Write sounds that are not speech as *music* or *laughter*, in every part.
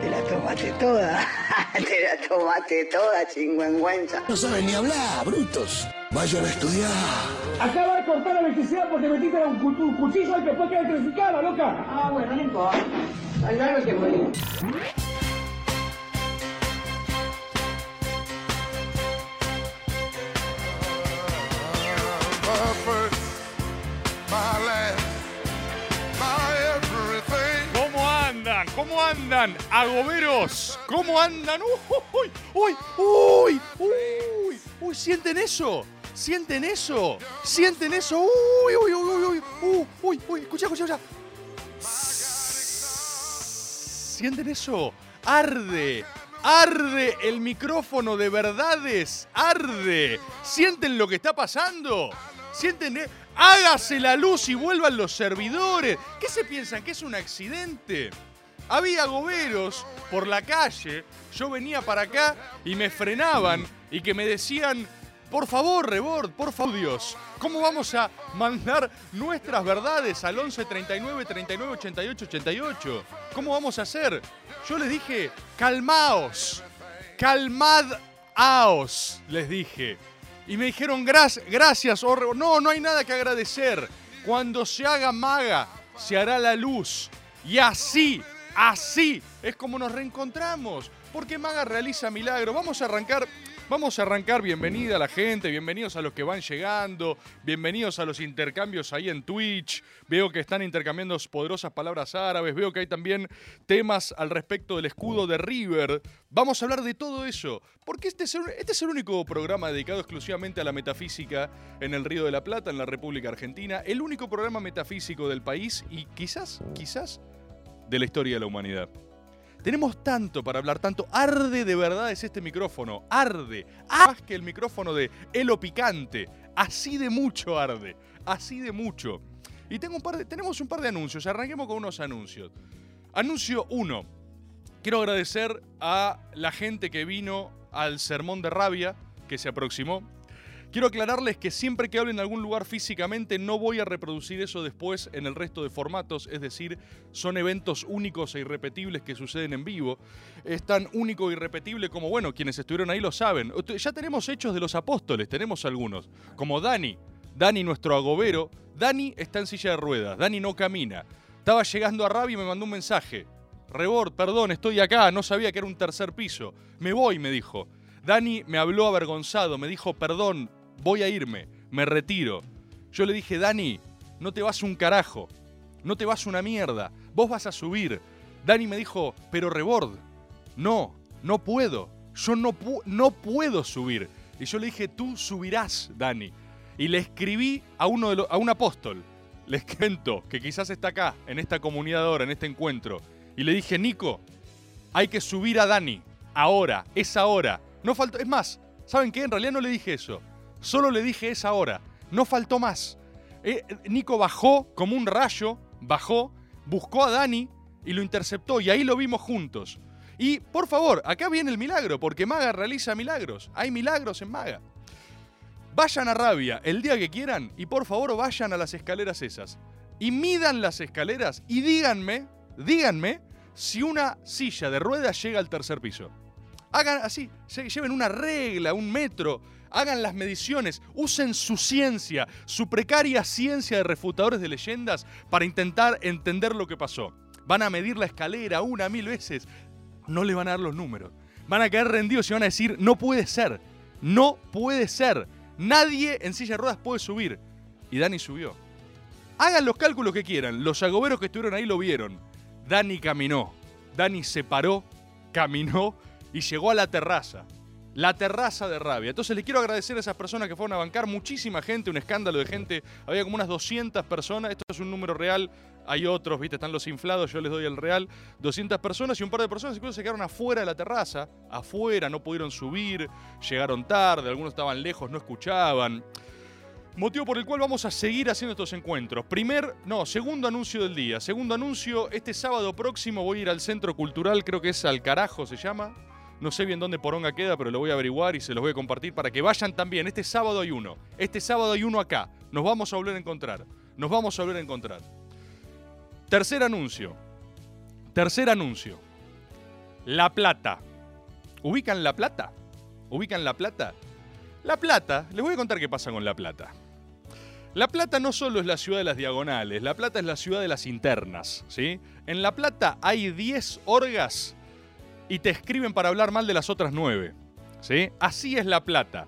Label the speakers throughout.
Speaker 1: te la tomaste toda. *laughs* te la tomaste toda, chingüengüenza.
Speaker 2: No saben ni hablar, brutos. Vayan a estudiar.
Speaker 3: Acaba de cortar la electricidad porque metiste un, un cuchillo al que fue que electrificaba, loca.
Speaker 1: Ah, bueno, no importa. Al largo te
Speaker 4: andan? Agoberos, ¿cómo andan? Uy, uy, uy, uy, uy, ¿sienten eso? ¿Sienten eso? ¿Sienten eso? Uy, uy, uy, uy, uy, uy, uy, escucha, escucha. ¿Sienten eso? Arde, arde el micrófono de verdades, arde. ¿Sienten lo que está pasando? ¿Sienten? eh? Hágase la luz y vuelvan los servidores. ¿Qué se piensan? ¿Que es un accidente? Había goberos por la calle, yo venía para acá y me frenaban y que me decían, por favor, Rebord, por favor, Dios, ¿cómo vamos a mandar nuestras verdades al 11 39 39 88 88? ¿Cómo vamos a hacer? Yo les dije, calmaos, calmadaos, les dije. Y me dijeron, "Gra- gracias, oh Rebord". No, no hay nada que agradecer. Cuando se haga maga, se hará la luz. Y así, así es como nos reencontramos. Porque Maga realiza milagros. Vamos a arrancar. Vamos a arrancar, bienvenida a la gente, bienvenidos a los que van llegando, bienvenidos a los intercambios ahí en Twitch. Veo que están intercambiando poderosas palabras árabes, veo que hay también temas al respecto del escudo de River. Vamos a hablar de todo eso, porque este es el, este es el único programa dedicado exclusivamente a la metafísica en el Río de la Plata, en la República Argentina, el único programa metafísico del país y quizás, quizás, de la historia de la humanidad. Tenemos tanto para hablar, tanto arde de verdad es este micrófono, arde, más que el micrófono de Elo Picante, así de mucho arde, así de mucho. Y tengo un par de, tenemos un par de anuncios, arranquemos con unos anuncios. Anuncio 1. Quiero agradecer a la gente que vino al Sermón de Rabia, que se aproximó. Quiero aclararles que siempre que hable en algún lugar físicamente no voy a reproducir eso después en el resto de formatos, es decir, son eventos únicos e irrepetibles que suceden en vivo. Es tan único e irrepetible como, bueno, quienes estuvieron ahí lo saben. Ya tenemos hechos de los apóstoles, tenemos algunos, como Dani, Dani nuestro agobero. Dani está en silla de ruedas, Dani no camina. Estaba llegando a Rabia y me mandó un mensaje. Rebord, perdón, estoy acá, no sabía que era un tercer piso. Me voy, me dijo. Dani me habló avergonzado, me dijo, perdón, voy a irme, me retiro. Yo le dije, Dani, no te vas un carajo, no te vas una mierda, vos vas a subir. Dani me dijo, pero Rebord, no, no puedo, yo no, pu- no puedo subir. Y yo le dije, tú subirás, Dani. Y le escribí a, uno de los- a un apóstol, les cuento, que quizás está acá, en esta comunidad ahora, en este encuentro. Y le dije, Nico, hay que subir a Dani, ahora, es ahora. No faltó, es más, ¿saben qué? En realidad no le dije eso. Solo le dije es ahora. No faltó más. Eh, Nico bajó como un rayo, bajó, buscó a Dani y lo interceptó y ahí lo vimos juntos. Y por favor, acá viene el milagro, porque Maga realiza milagros. Hay milagros en Maga. Vayan a Rabia el día que quieran y por favor vayan a las escaleras esas. Y midan las escaleras y díganme, díganme si una silla de ruedas llega al tercer piso. Hagan así, lleven una regla, un metro, hagan las mediciones, usen su ciencia, su precaria ciencia de refutadores de leyendas para intentar entender lo que pasó. Van a medir la escalera una, mil veces, no le van a dar los números. Van a caer rendidos y van a decir, no puede ser, no puede ser. Nadie en silla de ruedas puede subir. Y Dani subió. Hagan los cálculos que quieran, los agoberos que estuvieron ahí lo vieron. Dani caminó, Dani se paró, caminó y llegó a la terraza. La terraza de rabia. Entonces le quiero agradecer a esas personas que fueron a bancar. Muchísima gente, un escándalo de gente. Había como unas 200 personas. Esto es un número real. Hay otros, viste, están los inflados. Yo les doy el real. 200 personas y un par de personas incluso se quedaron afuera de la terraza. Afuera, no pudieron subir. Llegaron tarde. Algunos estaban lejos, no escuchaban. Motivo por el cual vamos a seguir haciendo estos encuentros. Primer, no, segundo anuncio del día. Segundo anuncio, este sábado próximo voy a ir al Centro Cultural, creo que es al carajo se llama. No sé bien dónde Poronga queda, pero lo voy a averiguar y se los voy a compartir para que vayan también. Este sábado hay uno. Este sábado hay uno acá. Nos vamos a volver a encontrar. Nos vamos a volver a encontrar. Tercer anuncio. Tercer anuncio. La Plata. ¿Ubican La Plata? ¿Ubican La Plata? La Plata, les voy a contar qué pasa con La Plata. La Plata no solo es la ciudad de las diagonales, La Plata es la ciudad de las internas, ¿sí? En La Plata hay 10 orgas y te escriben para hablar mal de las otras 9, ¿sí? Así es La Plata.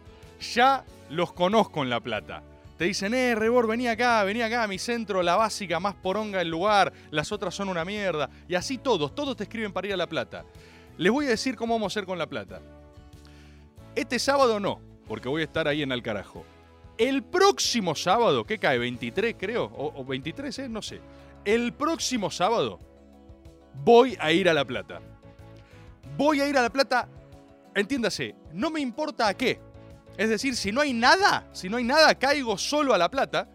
Speaker 4: Ya los conozco en La Plata. Te dicen, eh, Rebor, vení acá, vení acá a mi centro, la básica más poronga del lugar, las otras son una mierda. Y así todos, todos te escriben para ir a La Plata. Les voy a decir cómo vamos a hacer con La Plata. Este sábado no, porque voy a estar ahí en Alcarajo. El próximo sábado, ¿qué cae? 23 creo, o, o 23, ¿eh? no sé. El próximo sábado voy a ir a La Plata. Voy a ir a La Plata, entiéndase, no me importa a qué. Es decir, si no hay nada, si no hay nada, caigo solo a La Plata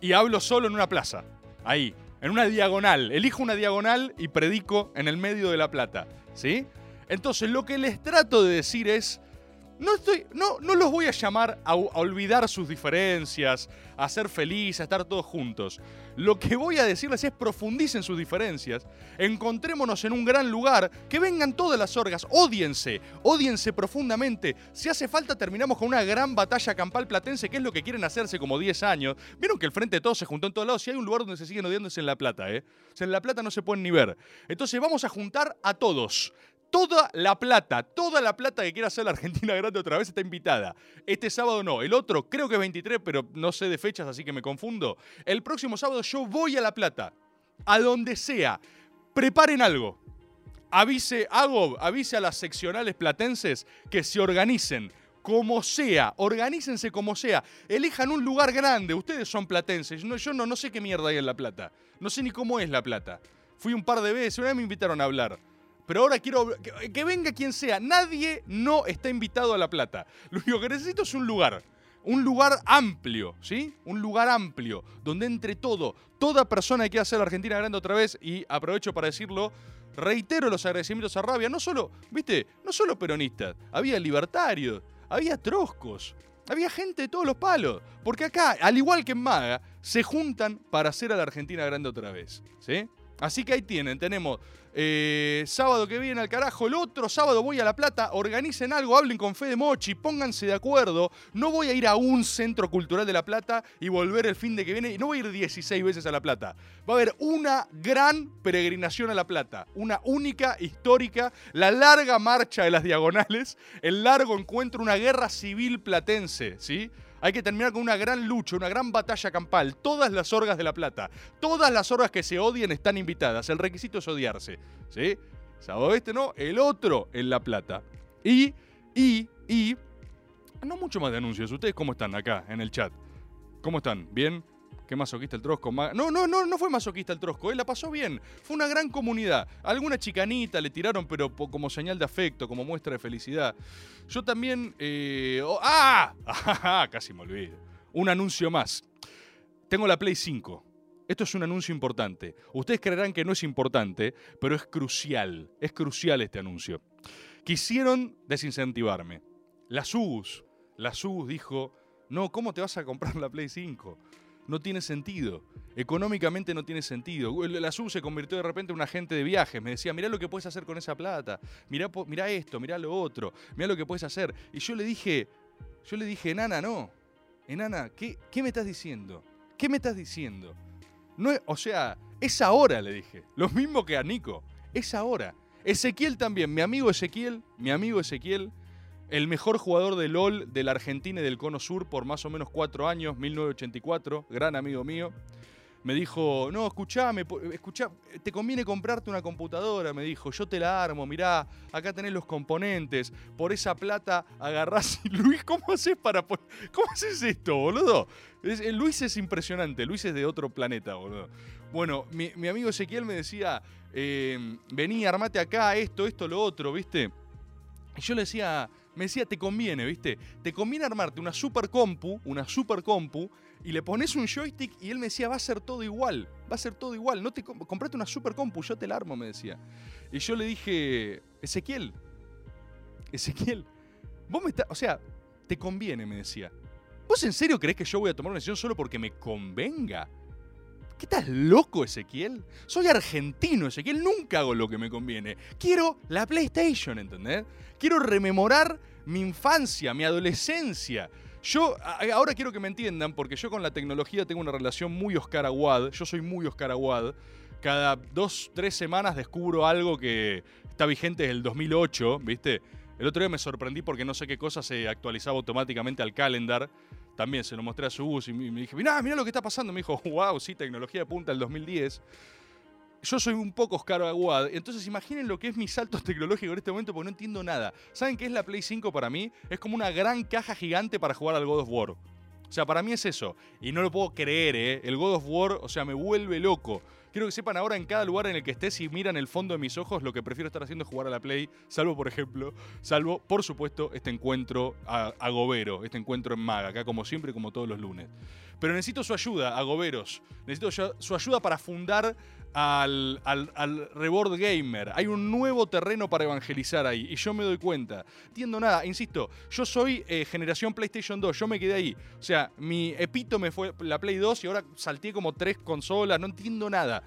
Speaker 4: y hablo solo en una plaza. Ahí, en una diagonal. Elijo una diagonal y predico en el medio de La Plata. ¿Sí? Entonces, lo que les trato de decir es. No, estoy, no, no los voy a llamar a, olvidar sus diferencias, a ser felices, a estar todos juntos. Lo que voy a decirles es profundicen sus diferencias, encontrémonos en un gran lugar, que vengan todas las orgas, odiense, odiense profundamente. Si hace falta terminamos con una gran batalla campal platense, que es lo que quieren hacerse como 10 años. Vieron que el Frente de Todos se juntó en todos lados, si hay un lugar donde se siguen odiando es en La Plata, ¿eh? En La Plata no se pueden ni ver. Entonces vamos a juntar a todos toda la plata, toda la plata que quiera hacer la Argentina grande otra vez está invitada. Este sábado no, el otro creo que es 23, pero no sé de fechas, así que me confundo. El próximo sábado yo voy a La Plata, a donde sea. Preparen algo. Avise, hago, avise a las seccionales platenses que se organicen como sea, organícense como sea, elijan un lugar grande, ustedes son platenses, no, yo no, no sé qué mierda hay en La Plata, no sé ni cómo es La Plata. Fui un par de veces, una vez me invitaron a hablar. Pero ahora quiero que, venga quien sea. Nadie no está invitado a La Plata. Lo único que necesito es un lugar. Un lugar amplio, ¿sí? Un lugar amplio, donde entre todo, toda persona que quiera hacer la Argentina grande otra vez, y aprovecho para decirlo, reitero los agradecimientos a Rabia, no solo, viste, no solo peronistas, había libertarios, había troscos, había gente de todos los palos. Porque acá, al igual que en Maga, se juntan para hacer a la Argentina grande otra vez, ¿sí? Así que ahí tienen, tenemos eh, sábado que viene al carajo, el otro sábado voy a La Plata, organicen algo, hablen con Fede Mochi, pónganse de acuerdo. No voy a ir a un centro cultural de La Plata y volver el fin de que viene, no voy a ir 16 veces a La Plata. Va a haber una gran peregrinación a La Plata, una única, histórica, la larga marcha de las diagonales, el largo encuentro, una guerra civil platense, ¿sí? Hay que terminar con una gran lucha, una gran batalla campal. Todas las orgas de La Plata, todas las orgas que se odien están invitadas. El requisito es odiarse. ¿Sí? Sábado este no, el otro en La Plata. Y, y, y. No mucho más de anuncios. ¿Ustedes cómo están acá en el chat? ¿Cómo están? ¿Bien? ¿Qué masoquista el Trosco? No, no, no, no fue masoquista el Trosco, él la pasó bien. Fue una gran comunidad. Alguna chicanita le tiraron, pero como señal de afecto, como muestra de felicidad. Yo también. Eh, oh, ¡Ah! *laughs* Casi me olvido. Un anuncio más. Tengo la Play 5. Esto es un anuncio importante. Ustedes creerán que no es importante, pero es crucial. Es crucial este anuncio. Quisieron desincentivarme. La SUS, la SUS dijo, no, ¿cómo te vas a comprar la Play 5? No tiene sentido. Económicamente no tiene sentido. La SUB se convirtió de repente en un agente de viajes. Me decía, mirá lo que puedes hacer con esa plata. Mirá, mirá esto, mirá lo otro. Mirá lo que puedes hacer. Y yo le dije, yo le dije, enana, no. Enana, ¿qué, qué me estás diciendo? ¿Qué me estás diciendo? No, o sea, es ahora, le dije. Lo mismo que a Nico. Es ahora. Ezequiel también, mi amigo Ezequiel, mi amigo Ezequiel, el mejor jugador de LOL de la Argentina y del Cono Sur por más o menos cuatro años, 1984, gran amigo mío. Me dijo, no, escuchame, escuchá, te conviene comprarte una computadora, me dijo, yo te la armo, mirá, acá tenés los componentes, por esa plata agarrás *laughs* Luis, ¿cómo haces para ¿Cómo haces esto, boludo? Eh, Luis es impresionante, Luis es de otro planeta, boludo. Bueno, mi, mi amigo Ezequiel me decía, eh, vení, armate acá, esto, esto, lo otro, ¿viste? Y yo le decía, me decía, te conviene, ¿viste? Te conviene armarte una super compu, una super compu, y le pones un joystick y él me decía, va a ser todo igual, va a ser todo igual, no te com- comprate una super compu, yo te la armo, me decía. Y yo le dije, Ezequiel, Ezequiel, vos me estás, o sea, te conviene, me decía. ¿Vos en serio crees que yo voy a tomar una decisión solo porque me convenga? ¿Qué estás loco, Ezequiel? Soy argentino, Ezequiel. Nunca hago lo que me conviene. Quiero la PlayStation, ¿entendés? Quiero rememorar mi infancia, mi adolescencia. Yo, ahora quiero que me entiendan, porque yo con la tecnología tengo una relación muy Oscar Aguad. Yo soy muy Oscar Aguad. Cada dos, tres semanas descubro algo que está vigente desde el 2008, ¿viste? El otro día me sorprendí porque no sé qué cosa se actualizaba automáticamente al calendar. También se lo mostré a su bus y me dije, mirá, mirá lo que está pasando. Me dijo, wow, sí, tecnología punta del 2010. Yo soy un poco Oscar Aguad, entonces imaginen lo que es mi salto *laughs* tecnológico en este momento porque no entiendo nada. ¿Saben qué es la Play 5 para mí? Es como una gran caja gigante para jugar al God of War. O sea, para mí es eso. Y no lo puedo creer, ¿eh? El God of War, o sea, me vuelve loco. Quiero que sepan ahora en cada lugar en el que estés y miran el fondo de mis ojos, lo que prefiero estar haciendo es jugar a la Play, salvo, por ejemplo, salvo, por supuesto, este encuentro a, a Gobero, este encuentro en Maga, acá como siempre, como todos los lunes. Pero necesito su ayuda, a Goberos. Necesito su ayuda para fundar al, al, al Reward Gamer. Hay un nuevo terreno para evangelizar ahí y yo me doy cuenta. Entiendo nada, insisto, yo soy eh, generación PlayStation 2, yo me quedé ahí. O sea, mi epítome fue la Play 2 y ahora salté como tres consolas, no entiendo nada.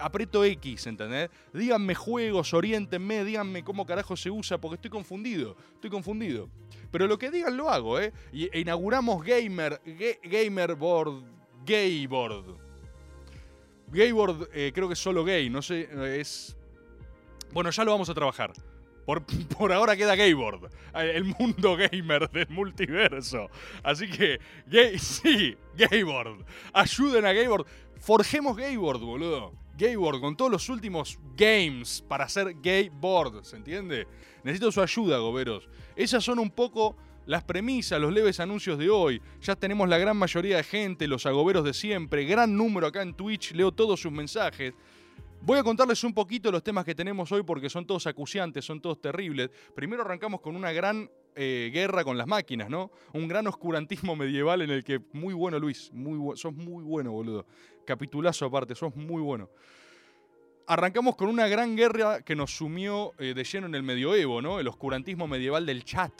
Speaker 4: Aprieto X, ¿entendés? Díganme juegos, oriéntenme, díganme cómo carajo se usa, porque estoy confundido, estoy confundido. Pero lo que digan lo hago, ¿eh? E inauguramos Gamer, Ga- Gamer Board, Gayboard. Gayboard, eh, creo que es solo gay, no sé, eh, es... Bueno, ya lo vamos a trabajar. Por, *laughs* por ahora queda Gayboard, eh, el mundo gamer del multiverso. Así que, gay, *laughs* sí, Gayboard. Ayuden a Gayboard. Forjemos Gayboard, boludo. Gayboard con todos los últimos games para hacer Gayboard, ¿se entiende? Necesito su ayuda, goberos. Esas son un poco las premisas, los leves anuncios de hoy. Ya tenemos la gran mayoría de gente, los agoberos de siempre, gran número acá en Twitch, leo todos sus mensajes. Voy a contarles un poquito los temas que tenemos hoy porque son todos acuciantes, son todos terribles. Primero arrancamos con una gran eh, guerra con las máquinas, ¿no? Un gran oscurantismo *laughs* medieval en el que muy bueno Luis, muy sos muy bueno, boludo. Capitulazo aparte, sos muy bueno. Arrancamos con una gran guerra que nos sumió eh, de lleno en el medioevo, ¿no? El oscurantismo medieval del chat.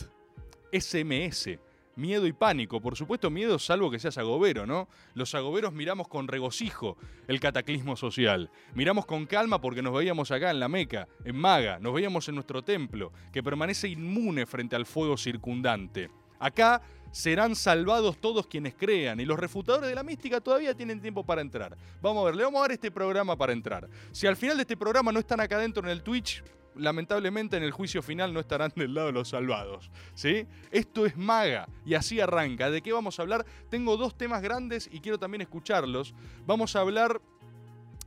Speaker 4: SMS. Miedo y pánico. Por supuesto, miedo salvo que seas agobero, ¿no? Los agoberos miramos con regocijo el cataclismo social. Miramos con calma porque nos veíamos acá en la Meca, en Maga, nos veíamos en nuestro templo, que permanece inmune frente al fuego circundante. Acá serán salvados todos quienes crean y los refutadores de la mística todavía tienen tiempo para entrar. Vamos a ver, le vamos a dar este programa para entrar. Si al final de este programa no están acá adentro en el Twitch, lamentablemente en el juicio final no estarán del lado de los salvados. ¿sí? Esto es maga y así arranca. ¿De qué vamos a hablar? Tengo dos temas grandes y quiero también escucharlos. Vamos a hablar...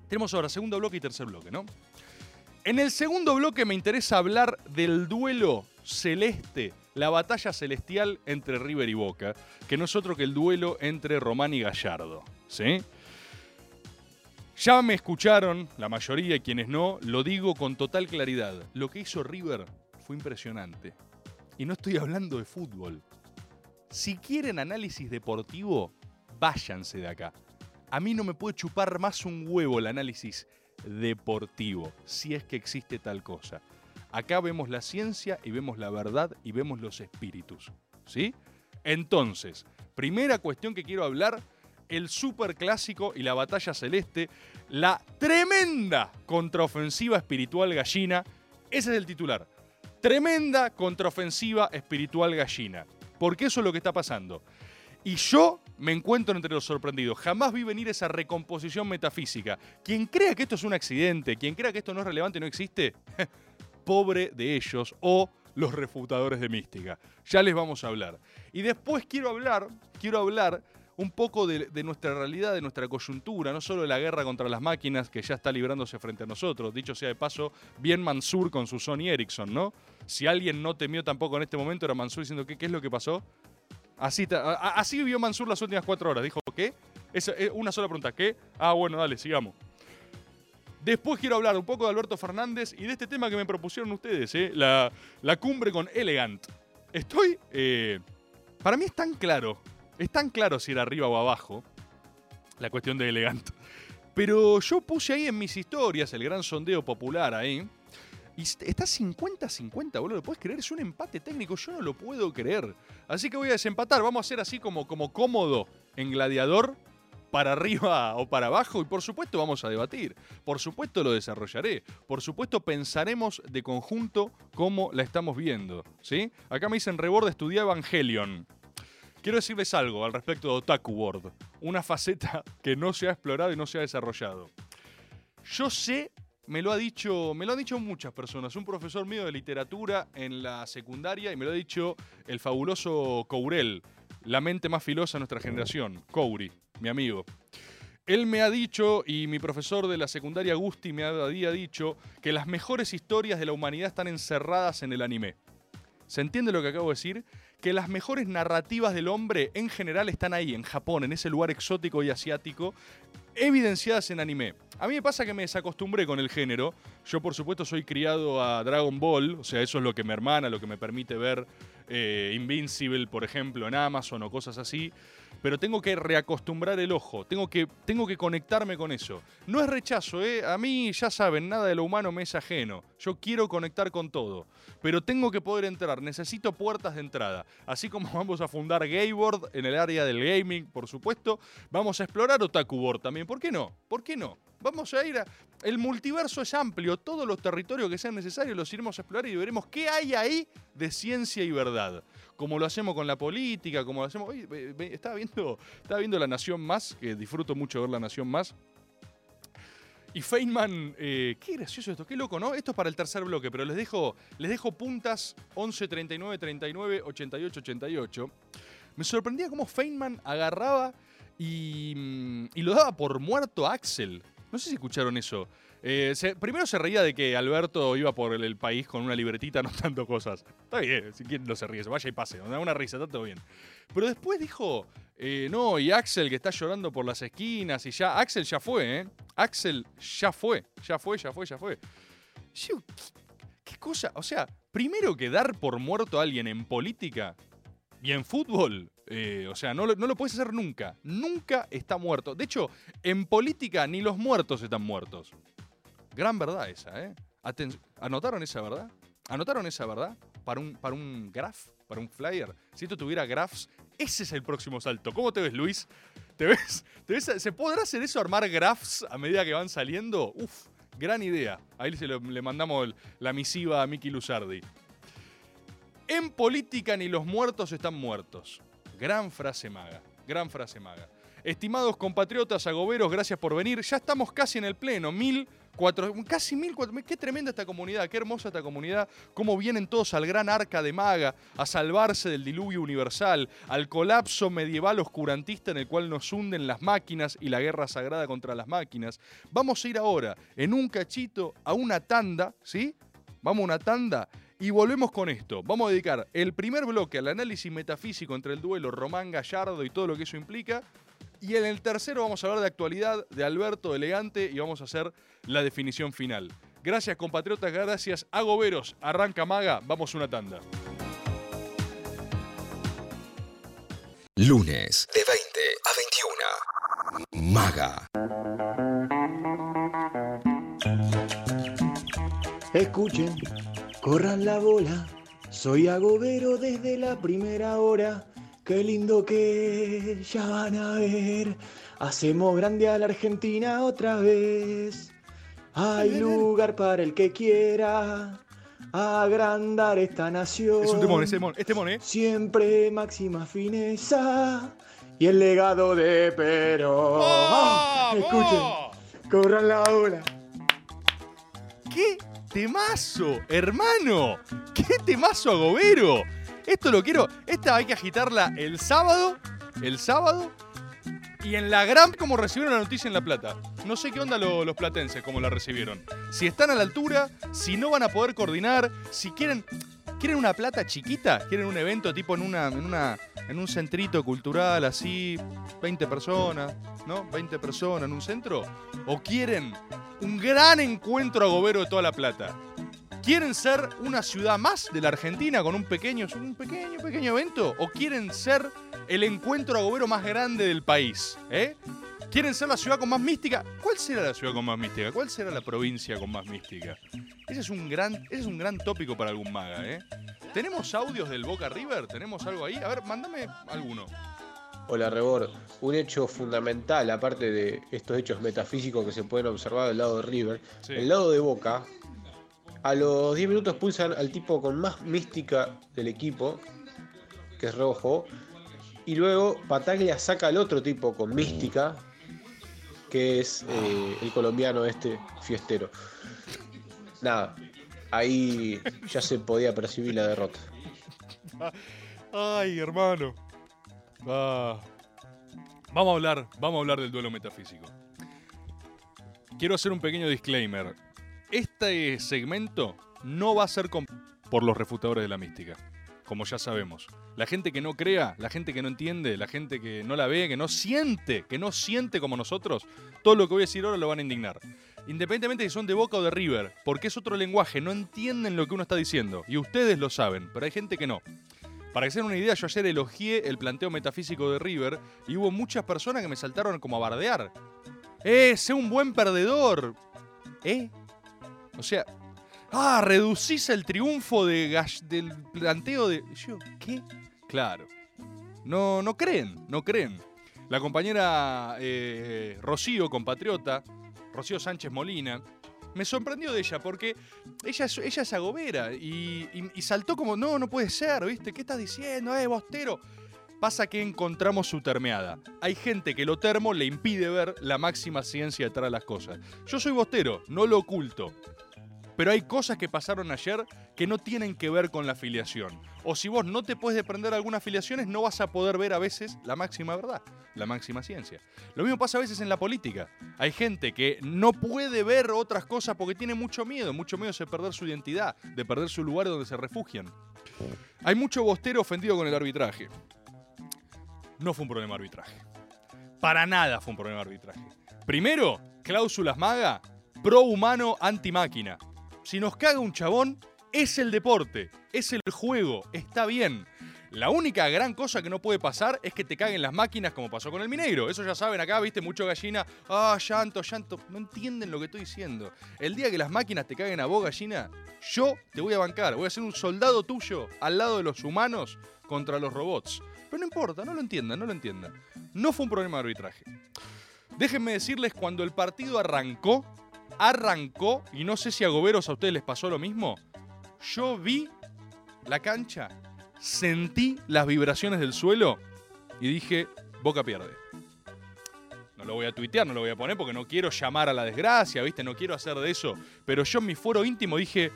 Speaker 4: Tenemos ahora segundo bloque y tercer bloque, ¿no? En el segundo bloque me interesa hablar del duelo celeste, la batalla celestial entre River y Boca, que no es otro que el duelo entre Román y Gallardo. ¿Sí? Ya me escucharon, la mayoría y quienes no, lo digo con total claridad. Lo que hizo River fue impresionante. Y no estoy hablando de fútbol. Si quieren análisis deportivo, váyanse de acá. A mí no me puede chupar más un huevo el análisis deportivo, si es que existe tal cosa. Acá vemos la ciencia y vemos la verdad y vemos los espíritus. ¿Sí? Entonces, primera cuestión que quiero hablar, el superclásico y la batalla celeste, la tremenda contraofensiva espiritual gallina. Ese es el titular. Tremenda contraofensiva espiritual gallina. Porque eso es lo que está pasando. Y yo me encuentro entre los sorprendidos. Jamás vi venir esa recomposición metafísica. Quien crea que esto es un accidente, quien crea que esto no es relevante no existe, *laughs* pobre de ellos o los refutadores de mística. Ya les vamos a hablar. Y después quiero hablar, quiero hablar un poco de, nuestra realidad, de nuestra coyuntura, no solo de la guerra contra las máquinas que ya está librándose frente a nosotros. Dicho sea de paso, bien Mansur con su Sony Ericsson, ¿no? Si alguien no temió tampoco en este momento era Mansur diciendo, ¿qué, qué es lo que pasó? Así, así vivió Mansur las últimas cuatro horas. Dijo, ¿qué? Esa, eh, una sola pregunta, ¿qué? Ah, bueno, dale, sigamos. Después quiero hablar un poco de Alberto Fernández y de este tema que me propusieron ustedes, ¿eh? la, la cumbre con Elegant. Estoy... eh, para mí es tan claro, es tan claro si era arriba o abajo, la cuestión de Elegant. Pero yo puse ahí en mis historias el gran sondeo popular ahí. Y est- está 50-50, boludo. ¿Lo puedes creer? Es un empate técnico. Yo no lo puedo creer. Así que voy a desempatar. Vamos a hacer así como, como cómodo en gladiador. Para arriba o para abajo. Y por supuesto vamos a debatir. Por supuesto lo desarrollaré. Por supuesto pensaremos de conjunto cómo la estamos viendo. ¿Sí? Acá me dicen Rebord estudia Evangelion. Quiero decirles algo al respecto de Otaku World. Una faceta que no se ha explorado y no se ha desarrollado. Yo sé, me lo ha dicho, me lo han dicho muchas personas. Un profesor mío de literatura en la secundaria y me lo ha dicho el fabuloso Courel, la mente más filosa de nuestra generación, Couri, mi amigo. Él me ha dicho, y mi profesor de la secundaria Gusti me había dicho, que las mejores historias de la humanidad están encerradas en el anime. ¿Se entiende lo que acabo de decir? Que las mejores narrativas del hombre en general están ahí, en Japón, en ese lugar exótico y asiático, evidenciadas en anime. A mí me pasa que me desacostumbré con el género. Yo, por supuesto, soy criado a Dragon Ball, o sea, eso es lo que me hermana, lo que me permite ver eh, Invincible, por ejemplo, en Amazon o cosas así. Pero tengo que reacostumbrar el ojo, tengo que, tengo que conectarme con eso. No es rechazo, ¿eh? A mí, ya saben, nada de lo humano me es ajeno. Yo quiero conectar con todo. Pero tengo que poder entrar, necesito puertas de entrada. Así como *laughs* vamos a fundar Gayboard en el área del gaming, por supuesto, vamos a explorar Otaku Board también. ¿Por qué no? ¿Por qué no? Vamos a ir a... El multiverso es amplio, todos los territorios que sean necesarios los iremos a explorar y veremos qué hay ahí de ciencia y verdad. Como lo hacemos con la política, como lo hacemos... Estaba, viendo, estaba viendo La Nación Más, que disfruto mucho ver La Nación Más. Y Feynman, eh, qué gracioso esto, qué loco, ¿no? Esto es para el tercer bloque, pero les dejo, les dejo puntas 11, 39, 39, 88, 88. Me sorprendía cómo Feynman agarraba y, mm, y lo daba por muerto a Axel. No sé si escucharon eso. Eh, primero se reía de que Alberto iba por el, país con una libretita *laughs* anotando cosas. Está bien, si quieren no se ríe, se vaya y pase, da una risa, está todo bien. Pero después dijo, eh, no, y Axel que está llorando por las esquinas y ya, Axel ya fue, ¿eh? Axel ya fue, ya fue, ya fue, ya fue. Yo, ¿qué, qué cosa? O sea, primero que dar por muerto a alguien en política y en fútbol, eh, o sea, no lo, no lo puedes hacer nunca. Nunca está muerto. De hecho, en política ni los muertos están muertos. Gran verdad esa, ¿eh? ¿Anotaron esa verdad? ¿Anotaron esa verdad? Para un, para un graph, para un flyer. Si esto tuviera graphs, ese es el próximo salto. ¿Cómo te ves, Luis? ¿Te ves? ¿Te ves? ¿Se podrá hacer eso, armar graphs a medida que van saliendo? Uf, gran idea. Ahí se le mandamos la misiva a Miki Luzardi. En política ni los muertos están muertos. Gran frase maga, gran frase maga. Estimados compatriotas agoberos, gracias por venir. Ya estamos casi en el pleno, mil cuatro, casi mil cuatro. Qué tremenda esta comunidad, qué hermosa esta comunidad. Cómo vienen todos al gran arca de maga a salvarse del diluvio universal, al colapso medieval oscurantista en el cual nos hunden las máquinas y la guerra sagrada contra las máquinas. Vamos a ir ahora en un cachito a una tanda, ¿sí? Vamos a una tanda y volvemos con esto. Vamos a dedicar el primer bloque al análisis metafísico entre el duelo Román Gallardo y todo lo que eso implica. Y en el tercero vamos a hablar de actualidad, de Alberto Elegante y vamos a hacer la definición final. Gracias compatriotas, gracias agoberos. Arranca Maga, vamos a una tanda.
Speaker 5: Lunes de 20 a 21. Maga.
Speaker 6: Escuchen, corran la bola. Soy agobero desde la primera hora. Qué lindo que ya van a ver. Hacemos grande a la Argentina otra vez. Hay lugar para el que quiera agrandar esta nación.
Speaker 4: Es un temón, es temón, es temón, ¿eh?
Speaker 6: Siempre máxima fineza y el legado de Perón. Escuchen, corran la ola.
Speaker 4: ¡Qué temazo, hermano! ¡Qué temazo agobero! Esto lo quiero. Esta hay que agitarla el sábado. El sábado. Y en la gran, como recibieron la noticia en La Plata. No sé qué onda lo- los platenses, cómo la recibieron. Si están a la altura, si no van a poder coordinar, si quieren. ¿Quieren una plata chiquita? ¿Quieren un evento tipo en una, en una. en un centrito cultural así? 20 personas, ¿no? 20 personas en un centro. ¿O quieren un gran encuentro agobero de toda la plata? ¿Quieren ser una ciudad más de la Argentina con un pequeño, un pequeño, pequeño evento? ¿O quieren ser el encuentro agobero más grande del país? ¿Eh? ¿Quieren ser la ciudad con más mística? ¿Cuál será la ciudad con más mística? ¿Cuál será la provincia con más mística? Ese es un gran, ese es un gran tópico para algún maga, ¿eh? ¿Tenemos audios del Boca River? ¿Tenemos algo ahí? A ver, mándame alguno.
Speaker 7: Hola Rebor, un hecho fundamental, aparte de estos hechos metafísicos que se pueden observar del lado de River,
Speaker 4: Sí.
Speaker 7: el lado de Boca, a los 10 minutos pulsan al tipo con más mística del equipo, que es Rojo, y luego Pataglia saca al otro tipo con mística, que es eh, el colombiano este fiestero. Nada, ahí ya se podía percibir la derrota.
Speaker 4: Ay, hermano. Ah. Vamos a hablar, vamos a hablar del duelo metafísico. Quiero hacer un pequeño disclaimer. Este segmento no va a ser por los refutadores de la mística, como ya sabemos. La gente que no crea, la gente que no entiende, la gente que no la ve, que no siente, que no siente como nosotros, todo lo que voy a decir ahora lo van a indignar. Independientemente si son de Boca o de River, porque es otro lenguaje, no entienden lo que uno está diciendo. Y ustedes lo saben, pero hay gente que no. Para que se den una idea, yo ayer elogié el planteo metafísico de River y hubo muchas personas que me saltaron como a bardear. ¡Eh, sé un buen perdedor! ¿Eh? O sea, ¡ah, reducís el triunfo de del planteo de... Yo, ¿qué? Claro. No, no creen, no creen. La compañera eh, Rocío, compatriota, Rocío Sánchez Molina, me sorprendió de ella porque ella ella es agobera y, y- y saltó como, no, no puede ser, ¿viste? ¿Qué estás diciendo, eh, bostero? Pasa que encontramos su termeada. Hay gente que lo termo le impide ver la máxima ciencia detrás de las cosas. Yo soy bostero, no lo oculto. Pero hay cosas que pasaron ayer que no tienen que ver con la afiliación. O si vos no te puedes desprender de algunas afiliaciones, no vas a poder ver a veces la máxima verdad, la máxima ciencia. Lo mismo pasa a veces en la política. Hay gente que no puede ver otras cosas porque tiene mucho miedo, mucho miedo de perder su identidad, de perder su lugar donde se refugian. Hay mucho bostero ofendido con el arbitraje. No fue un problema arbitraje. Para nada fue un problema arbitraje. Primero, cláusulas maga, pro humano, anti máquina. Si nos caga un chabón, es el deporte, es el juego, está bien. La única gran cosa que no puede pasar es que te caguen las máquinas como pasó con el Mineiro. Eso ya saben acá, viste, mucho gallina. Ah, llanto, llanto. No entienden lo que estoy diciendo. El día que las máquinas te caguen a vos, gallina, yo te voy a bancar. Voy a ser un soldado tuyo al lado de los humanos contra los robots. Pero no importa, no lo entiendan, no lo entiendan. No fue un problema de arbitraje. Déjenme decirles, cuando el partido arrancó, arrancó, y no sé si a Goberos a ustedes les pasó lo mismo, yo vi la cancha, sentí las vibraciones del suelo y dije, Boca pierde. No lo voy a tuitear, no lo voy a poner porque no quiero llamar a la desgracia, ¿viste? No quiero hacer de eso. Pero yo en mi foro íntimo dije,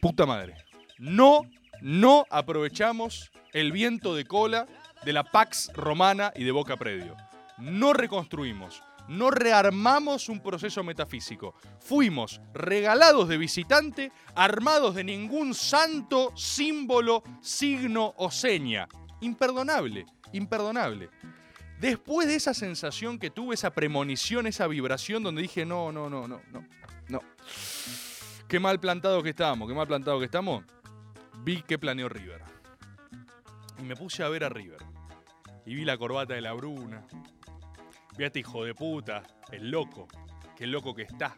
Speaker 4: puta madre, no, no aprovechamos el viento de cola de la Pax Romana y de Boca Predio. No reconstruimos, no rearmamos un proceso metafísico. Fuimos regalados de visitante, armados de ningún santo, símbolo, signo o seña. Imperdonable, imperdonable. Después de esa sensación que tuve, esa premonición, esa vibración donde dije, no, no, no, no, no, no. Qué mal plantado que estamos, qué mal plantado que estamos. Vi que planeó River. Y me puse a ver a River. Y vi la corbata de la Bruna. Este hijo de puta, el loco. Qué loco que está.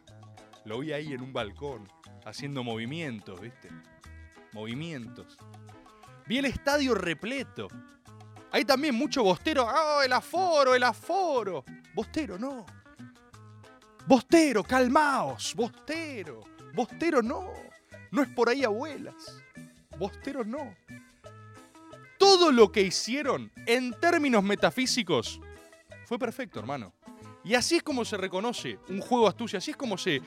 Speaker 4: Lo vi ahí en un balcón, haciendo movimientos, ¿viste? Movimientos. Vi el estadio repleto. Hay también mucho bostero. ¡Oh, el aforo, el aforo! Bostero, no. Bostero, calmaos. Bostero. Bostero, no. No es por ahí, abuelas. Bostero, no. Todo lo que hicieron en términos metafísicos fue perfecto, hermano. Y así es como se reconoce un juego astucia, así es como se,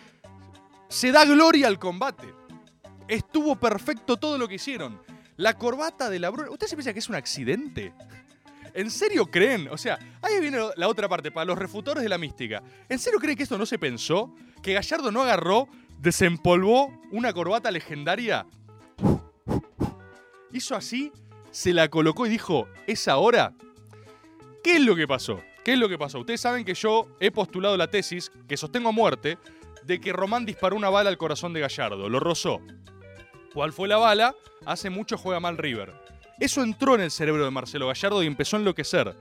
Speaker 4: se da gloria al combate. Estuvo perfecto todo lo que hicieron. La corbata de la Bruna. ¿Usted se piensa que es un accidente? ¿En serio creen? O sea, ahí viene la otra parte, para los refutores de la mística. ¿En serio creen que esto no se pensó? ¿Que Gallardo no agarró, desempolvó una corbata legendaria? Hizo así, se la colocó y dijo, ¿es ahora? ¿Qué es lo que pasó? ¿Qué es lo que pasó? Ustedes saben que yo he postulado la tesis, que sostengo a muerte, de que Román disparó una bala al corazón de Gallardo, lo rozó. ¿Cuál fue la bala? Hace mucho juega mal River. Eso entró en el cerebro de Marcelo Gallardo y empezó a enloquecer.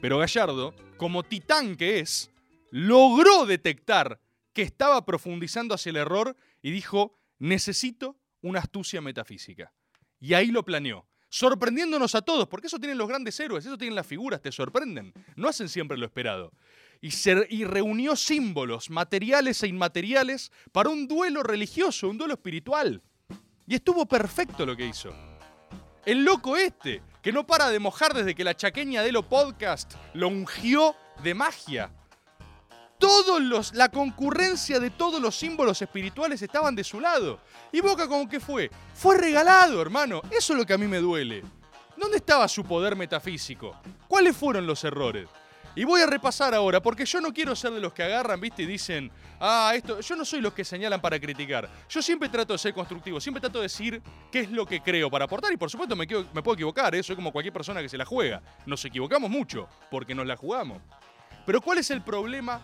Speaker 4: Pero Gallardo, como titán que es, logró detectar que estaba profundizando hacia el error y dijo, necesito una astucia metafísica. Y ahí lo planeó. Sorprendiéndonos a todos, porque eso tienen los grandes héroes, eso tienen las figuras, te sorprenden. No hacen siempre lo esperado. Y, y reunió símbolos materiales e inmateriales para un duelo religioso, un duelo espiritual. Y estuvo perfecto lo que hizo. El loco este, que no para de mojar desde que la chaqueña de lo podcast lo ungió de magia. Todos los, la concurrencia de todos los símbolos espirituales estaban de su lado. Y Boca como que fue. Fue regalado, hermano. Eso es lo que a mí me duele. ¿Dónde estaba su poder metafísico? ¿Cuáles fueron los errores? Y voy a repasar ahora, porque yo no quiero ser de los que agarran, viste, y dicen, ah, esto, yo no soy los que señalan para criticar. Yo siempre trato de ser constructivo, siempre trato de decir qué es lo que creo para aportar, y por supuesto me, me puedo equivocar, ¿eh? soy como cualquier persona que se la juega. Nos equivocamos mucho, porque nos la jugamos. Pero ¿cuál es el problema?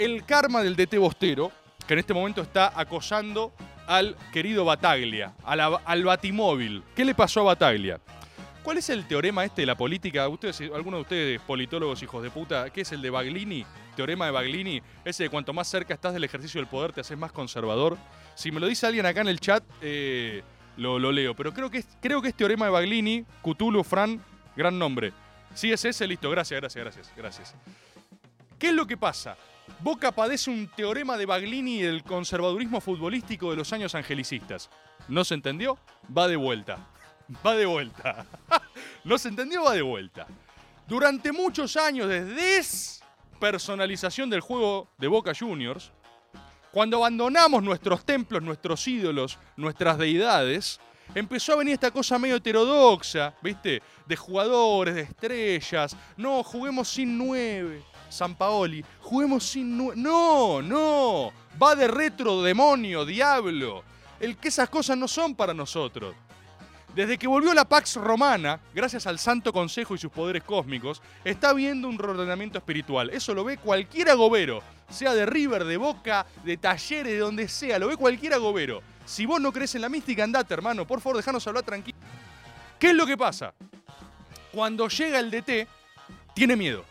Speaker 4: El karma del DT Bostero, que en este momento está acosando al querido Bataglia, al Batimóvil. ¿Qué le pasó a Bataglia? ¿Cuál es el teorema este de la política? Ustedes, alguno de ustedes, politólogos hijos de puta, ¿qué es el de Baglini? Teorema de Baglini, ese de cuanto más cerca estás del ejercicio del poder te haces más conservador. Si me lo dice alguien acá en el chat, eh, lo, lo leo. Pero creo que, es, creo que teorema de Baglini, Cthulhu, Fran, gran nombre. Sí, es ese, listo. Gracias, gracias, gracias, gracias. ¿Qué es lo que pasa? Boca padece un teorema de Baglini y del conservadurismo futbolístico de los años angelicistas. ¿No se entendió? Va de vuelta. *laughs* Va de vuelta. *laughs* ¿No se entendió? Va de vuelta. Durante muchos años de despersonalización del juego de Boca Juniors, cuando abandonamos nuestros templos, nuestros ídolos, nuestras deidades, empezó a venir esta cosa medio heterodoxa, ¿viste? De jugadores, de estrellas. No, juguemos sin nueve. San Paoli, juguemos sin nueve. No, no. Va de retro, demonio, diablo. El que esas cosas no son para nosotros. Desde que volvió la Pax Romana, gracias al Santo Consejo y sus poderes cósmicos, está habiendo un reordenamiento espiritual. Eso lo ve cualquier agobero, sea de River, de Boca, de Talleres, de donde sea, lo ve cualquier agobero. Si vos no crees en la mística, andate, hermano, por favor, dejanos hablar tranquilo. ¿Qué es lo que pasa? Cuando llega el DT, tiene miedo.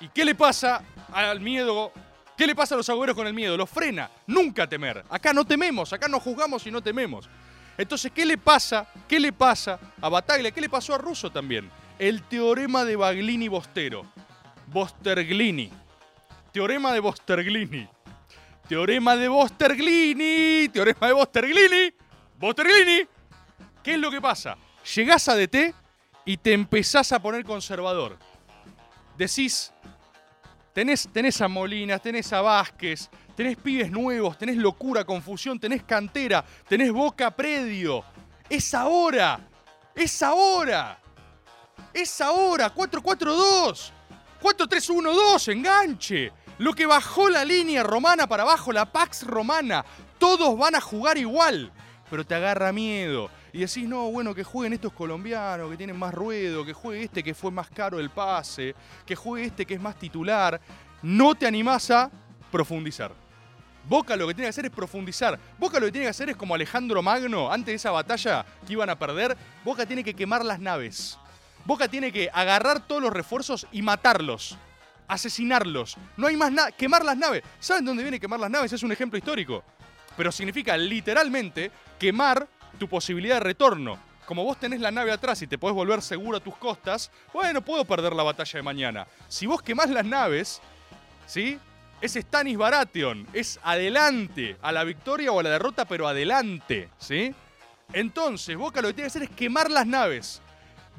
Speaker 4: ¿Y qué le pasa al miedo? ¿Qué le pasa a los agoberos con el miedo? Los frena. Nunca temer. Acá no tememos, acá no juzgamos y no tememos. Entonces, ¿qué le pasa? ¿Qué le pasa a Bataglia? ¿Qué le pasó a Russo también? El teorema de Baglini-Bostero. Bosterglini. Teorema de Bosterglini. Teorema de Bosterglini. Teorema de Bosterglini. Bosterglini. ¿Qué es lo que pasa? Llegás a DT y te empezás a poner conservador. Decís, tenés, tenés a Molinas, tenés a Vázquez, tenés pibes nuevos, tenés locura, confusión, tenés cantera, tenés boca predio. Es ahora, es ahora, es ahora, 4-4-2, 4-3-1-2, enganche. Lo que bajó la línea romana para abajo, la Pax romana, todos van a jugar igual, pero te agarra miedo. Y decís, no, bueno, que jueguen estos colombianos, que tienen más ruedo, que juegue este que fue más caro el pase, que juegue este que es más titular. No te animás a profundizar. Boca lo que tiene que hacer es profundizar. Boca lo que tiene que hacer es como Alejandro Magno, antes de esa batalla que iban a perder, Boca tiene que quemar las naves. Boca tiene que agarrar todos los refuerzos y matarlos. Asesinarlos. No hay más nada. Quemar las naves. ¿Saben dónde viene quemar las naves? Es un ejemplo histórico. Pero significa literalmente quemar tu posibilidad de retorno. Como vos tenés la nave atrás y te podés volver seguro a tus costas, bueno, puedo perder la batalla de mañana. Si vos quemás las naves, ¿sí? Es Stanis Baratheon, es adelante a la victoria o a la derrota, pero adelante, ¿sí? Entonces, Boca lo que tiene que hacer es quemar las naves.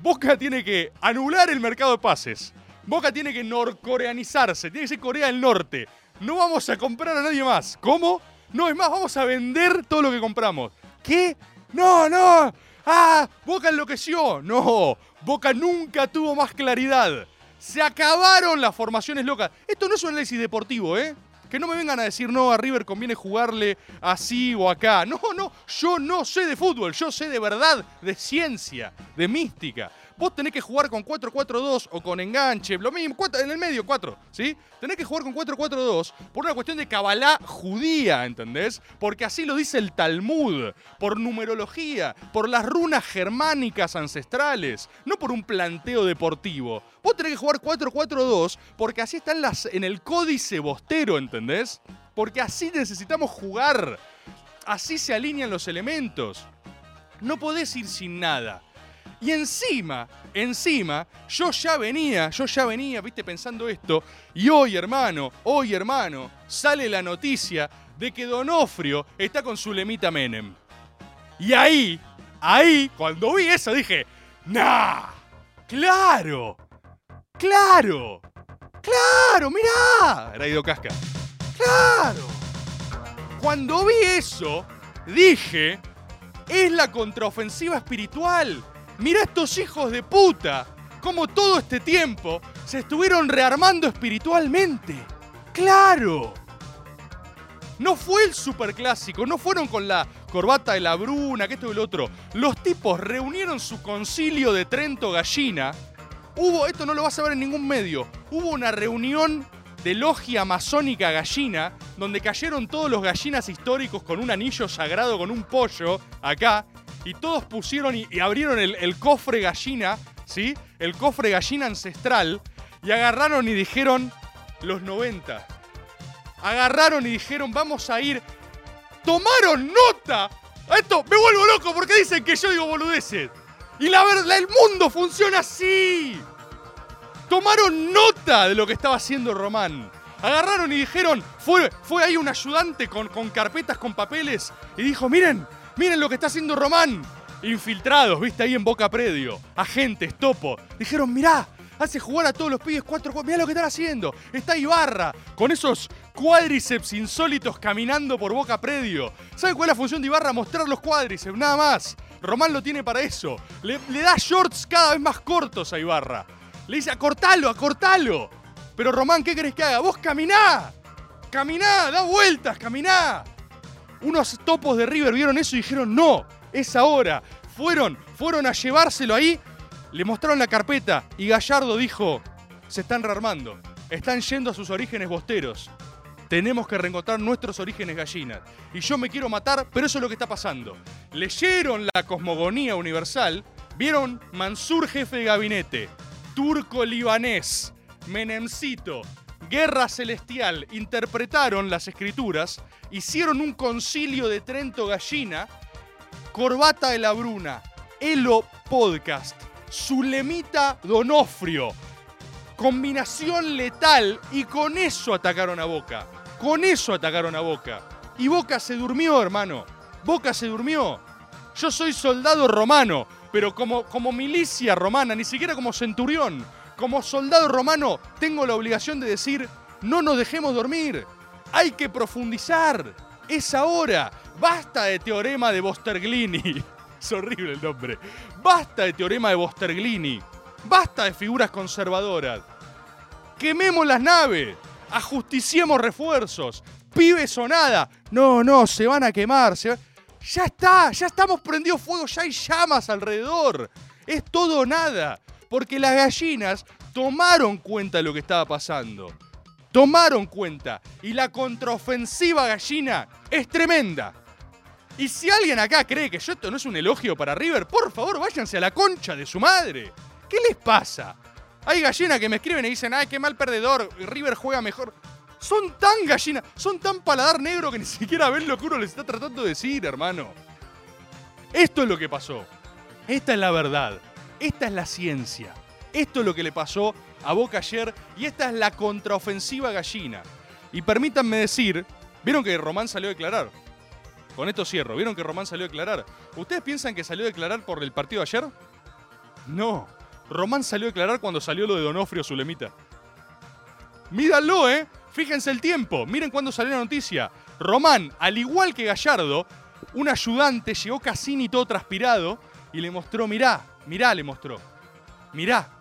Speaker 4: Boca tiene que anular el mercado de pases. Boca tiene que norcoreanizarse, tiene que ser Corea del Norte. No vamos a comprar a nadie más. ¿Cómo? No, es más, vamos a vender todo lo que compramos. ¿Qué? No, no. ¡Ah! Boca enloqueció. No, Boca nunca tuvo más claridad. Se acabaron las formaciones locas. Esto no es un análisis deportivo, ¿eh? Que no me vengan a decir, no, a River conviene jugarle así o acá. No, no, yo no sé de fútbol, yo sé de verdad, de ciencia, de mística. Vos tenés que jugar con 4-4-2 o con enganche, lo mismo, en el medio 4, ¿sí? Tenés que jugar con 4-4-2 por una cuestión de cabalá judía, ¿entendés? Porque así lo dice el Talmud, por numerología, por las runas germánicas ancestrales, no por un planteo deportivo. Vos tenés que jugar 4-4-2 porque así están las, en el códice bostero, ¿entendés? Porque así necesitamos jugar. Así se alinean los elementos. No podés ir sin nada. Y encima, encima, yo ya venía, yo ya venía, viste, pensando esto. Y hoy, hermano, hoy, hermano, sale la noticia de que Donofrio está con su lemita Menem. Y ahí, ahí, cuando vi eso dije, ¡Nah! ¡Claro! ¡Claro! ¡Claro! ¡Mirá! Era Ido Casca. ¡Claro! Cuando vi eso, dije, es la contraofensiva espiritual. Mira estos hijos de puta, como todo este tiempo se estuvieron rearmando espiritualmente. ¡Claro! No fue el superclásico, no fueron con la corbata de la bruna, que esto y lo otro. Los tipos reunieron su concilio de Trento Gallina. Hubo, esto no lo vas a ver en ningún medio, hubo una reunión de logia masónica gallina, donde cayeron todos los gallinas históricos con un anillo sagrado, con un pollo, acá, y todos pusieron y, abrieron el, cofre gallina, ¿sí? El cofre gallina ancestral, y agarraron y dijeron los 90. Agarraron y dijeron, vamos a ir. Tomaron nota. Esto me vuelvo loco porque dicen que yo digo boludeces. Y la verdad, el mundo funciona así. Tomaron nota de lo que estaba haciendo Román. Agarraron y dijeron, fue, fue ahí un ayudante con carpetas, con papeles, y dijo, miren, miren lo que está haciendo Román. Infiltrados, viste, ahí en Boca Predio. Agentes, topo. Dijeron, mirá, hace jugar a todos los pibes 4 4 Mirá lo que están haciendo. Está Ibarra, con esos cuádriceps insólitos caminando por Boca Predio. ¿Sabe cuál es la función de Ibarra? Mostrar los cuádriceps, nada más. Román lo tiene para eso. Le, da shorts cada vez más cortos a Ibarra. Le dice, acortalo, acortalo. Pero Román, ¿qué querés que haga? Vos caminá. Caminá, da vueltas, caminá. Unos topos de River vieron eso y dijeron, no, es ahora. Fueron, fueron a llevárselo ahí, le mostraron la carpeta y Gallardo dijo, se están rearmando, están yendo a sus orígenes bosteros. Tenemos que reencontrar nuestros orígenes gallinas. Y yo me quiero matar, pero eso es lo que está pasando. Leyeron la cosmogonía universal, vieron Mansur jefe de gabinete, turco-libanés, Menemcito, Guerra Celestial, interpretaron las escrituras, hicieron un concilio de Trento Gallina, Corbata de la Bruna, Elo Podcast, Zulemita Donofrio, combinación letal y con eso atacaron a Boca. Con eso atacaron a Boca. Y Boca se durmió, hermano. Boca se durmió. Yo soy soldado romano, pero como, como milicia romana, ni siquiera como centurión. Como soldado romano, tengo la obligación de decir, no nos dejemos dormir. Hay que profundizar. Es ahora. Basta de teorema de Bosterglini. *laughs* Es horrible el nombre. Basta de teorema de Bosterglini. Basta de figuras conservadoras. Quememos las naves. Ajusticiemos refuerzos. Pibes o nada. No, no, se van a quemar. Ya está, ya estamos prendidos fuego, ya hay llamas alrededor. Es todo o nada. Porque las gallinas tomaron cuenta de lo que estaba pasando. Tomaron cuenta. Y la contraofensiva gallina es tremenda. Y si alguien acá cree que yo esto no es un elogio para River, por favor váyanse a la concha de su madre. ¿Qué les pasa? Hay gallinas que me escriben y dicen, ay, qué mal perdedor, River juega mejor. Son tan gallinas, son tan paladar negro que ni *laughs* siquiera ven lo que uno les está tratando de decir, hermano. Esto es lo que pasó. Esta es la verdad. Esta es la ciencia. Esto es lo que le pasó a Boca ayer y esta es la contraofensiva gallina. Y permítanme decir, ¿vieron que Román salió a declarar? Con esto cierro. ¿Vieron que Román salió a declarar? ¿Ustedes piensan que salió a declarar por el partido de ayer? No. Román salió a declarar cuando salió lo de Donofrio Zulemita. Mídanlo, ¿eh? Fíjense el tiempo. Miren cuándo salió la noticia. Román, al igual que Gallardo, un ayudante llegó Cassini todo transpirado y le mostró, mirá, mirá, le mostró. Mirá.